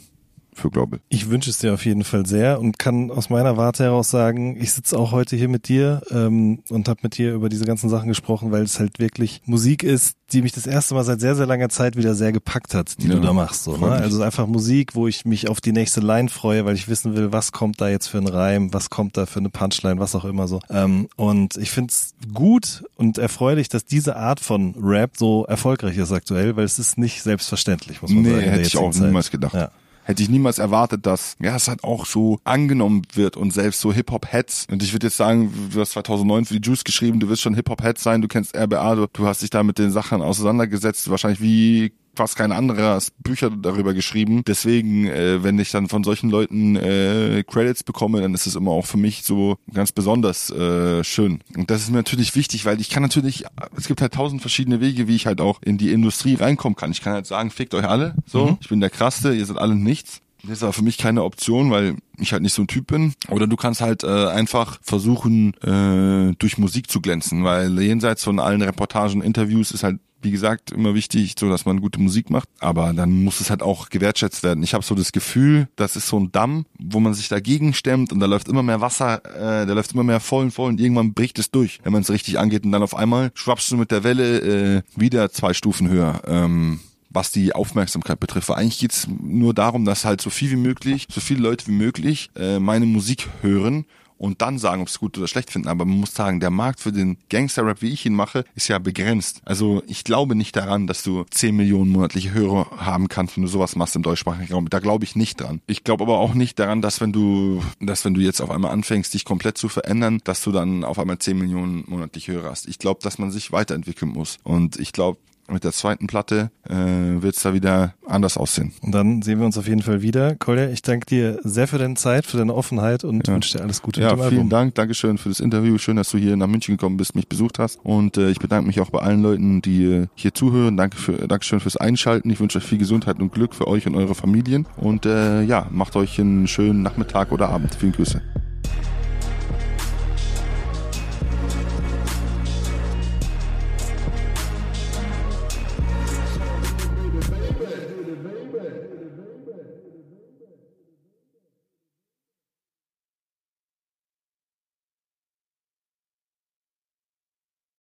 Für Global. Ich wünsche es dir auf jeden Fall sehr und kann aus meiner Warte heraus sagen, ich sitze auch heute hier mit dir ähm, und habe mit dir über diese ganzen Sachen gesprochen, weil es halt wirklich Musik ist, die mich das erste Mal seit sehr, sehr langer Zeit wieder sehr gepackt hat, die Ja, du da machst. So, ne? mich. Also einfach Musik, wo ich mich auf die nächste Line freue, weil ich wissen will, was kommt da jetzt für ein Reim, was kommt da für eine Punchline, was auch immer so. Ähm, und ich find's gut und erfreulich, dass diese Art von Rap so erfolgreich ist aktuell, weil es ist nicht selbstverständlich, muss man Nee, sagen. hätte ich auch Zeit. niemals gedacht. Ja. Hätte ich niemals erwartet, dass ja es halt auch so angenommen wird und selbst so Hip-Hop-Heads. Und ich würde jetzt sagen, du hast 2009 für die Juice geschrieben, du wirst schon Hip-Hop-Heads sein, du kennst RBA, du, du hast dich da mit den Sachen auseinandergesetzt, wahrscheinlich wie fast kein anderer Bücher darüber geschrieben. Deswegen, äh, wenn ich dann von solchen Leuten äh, Credits bekomme, dann ist es immer auch für mich so ganz besonders äh, schön. Und das ist mir natürlich wichtig, weil ich kann natürlich, es gibt halt tausend verschiedene Wege, wie ich halt auch in die Industrie reinkommen kann. Ich kann halt sagen, fickt euch alle, so, ich bin der Krasse, ihr seid alle nichts. Das ist aber für mich keine Option, weil ich halt nicht so ein Typ bin. Oder du kannst halt äh, einfach versuchen, äh, durch Musik zu glänzen, weil jenseits von allen Reportagen, Interviews ist halt wie gesagt, immer wichtig, so dass man gute Musik macht, aber dann muss es halt auch gewertschätzt werden. Ich habe so das Gefühl, das ist so ein Damm, wo man sich dagegen stemmt und da läuft immer mehr Wasser, äh, da läuft immer mehr voll und voll und irgendwann bricht es durch, wenn man es richtig angeht und dann auf einmal schwappst du mit der Welle äh, wieder zwei Stufen höher. Ähm, was die Aufmerksamkeit betrifft. Weil eigentlich geht's nur darum, dass halt so viel wie möglich, so viele Leute wie möglich äh, meine Musik hören und dann sagen, ob sie es gut oder schlecht finden. Aber man muss sagen, der Markt für den Gangster-Rap, wie ich ihn mache, ist ja begrenzt. Also ich glaube nicht daran, dass du 10 Millionen monatliche Hörer haben kannst, wenn du sowas machst im deutschsprachigen Raum. Da glaube ich nicht dran. Ich glaube aber auch nicht daran, dass wenn du, dass wenn du jetzt auf einmal anfängst, dich komplett zu verändern, dass du dann auf einmal 10 Millionen monatliche Hörer hast. Ich glaube, dass man sich weiterentwickeln muss. Und ich glaube, mit der zweiten Platte äh, wird es da wieder anders aussehen. Und dann sehen wir uns auf jeden Fall wieder. Kolja, ich danke dir sehr für deine Zeit, für deine Offenheit und Ja. wünsche dir alles Gute Ja, vielen Album. Dank. Dankeschön für das Interview. Schön, dass du hier nach München gekommen bist, mich besucht hast. Und äh, ich bedanke mich auch bei allen Leuten, die äh, hier zuhören. Danke für, Dankeschön fürs Einschalten. Ich wünsche euch viel Gesundheit und Glück für euch und eure Familien. Und äh, ja, macht euch einen schönen Nachmittag oder Abend. Vielen Grüße.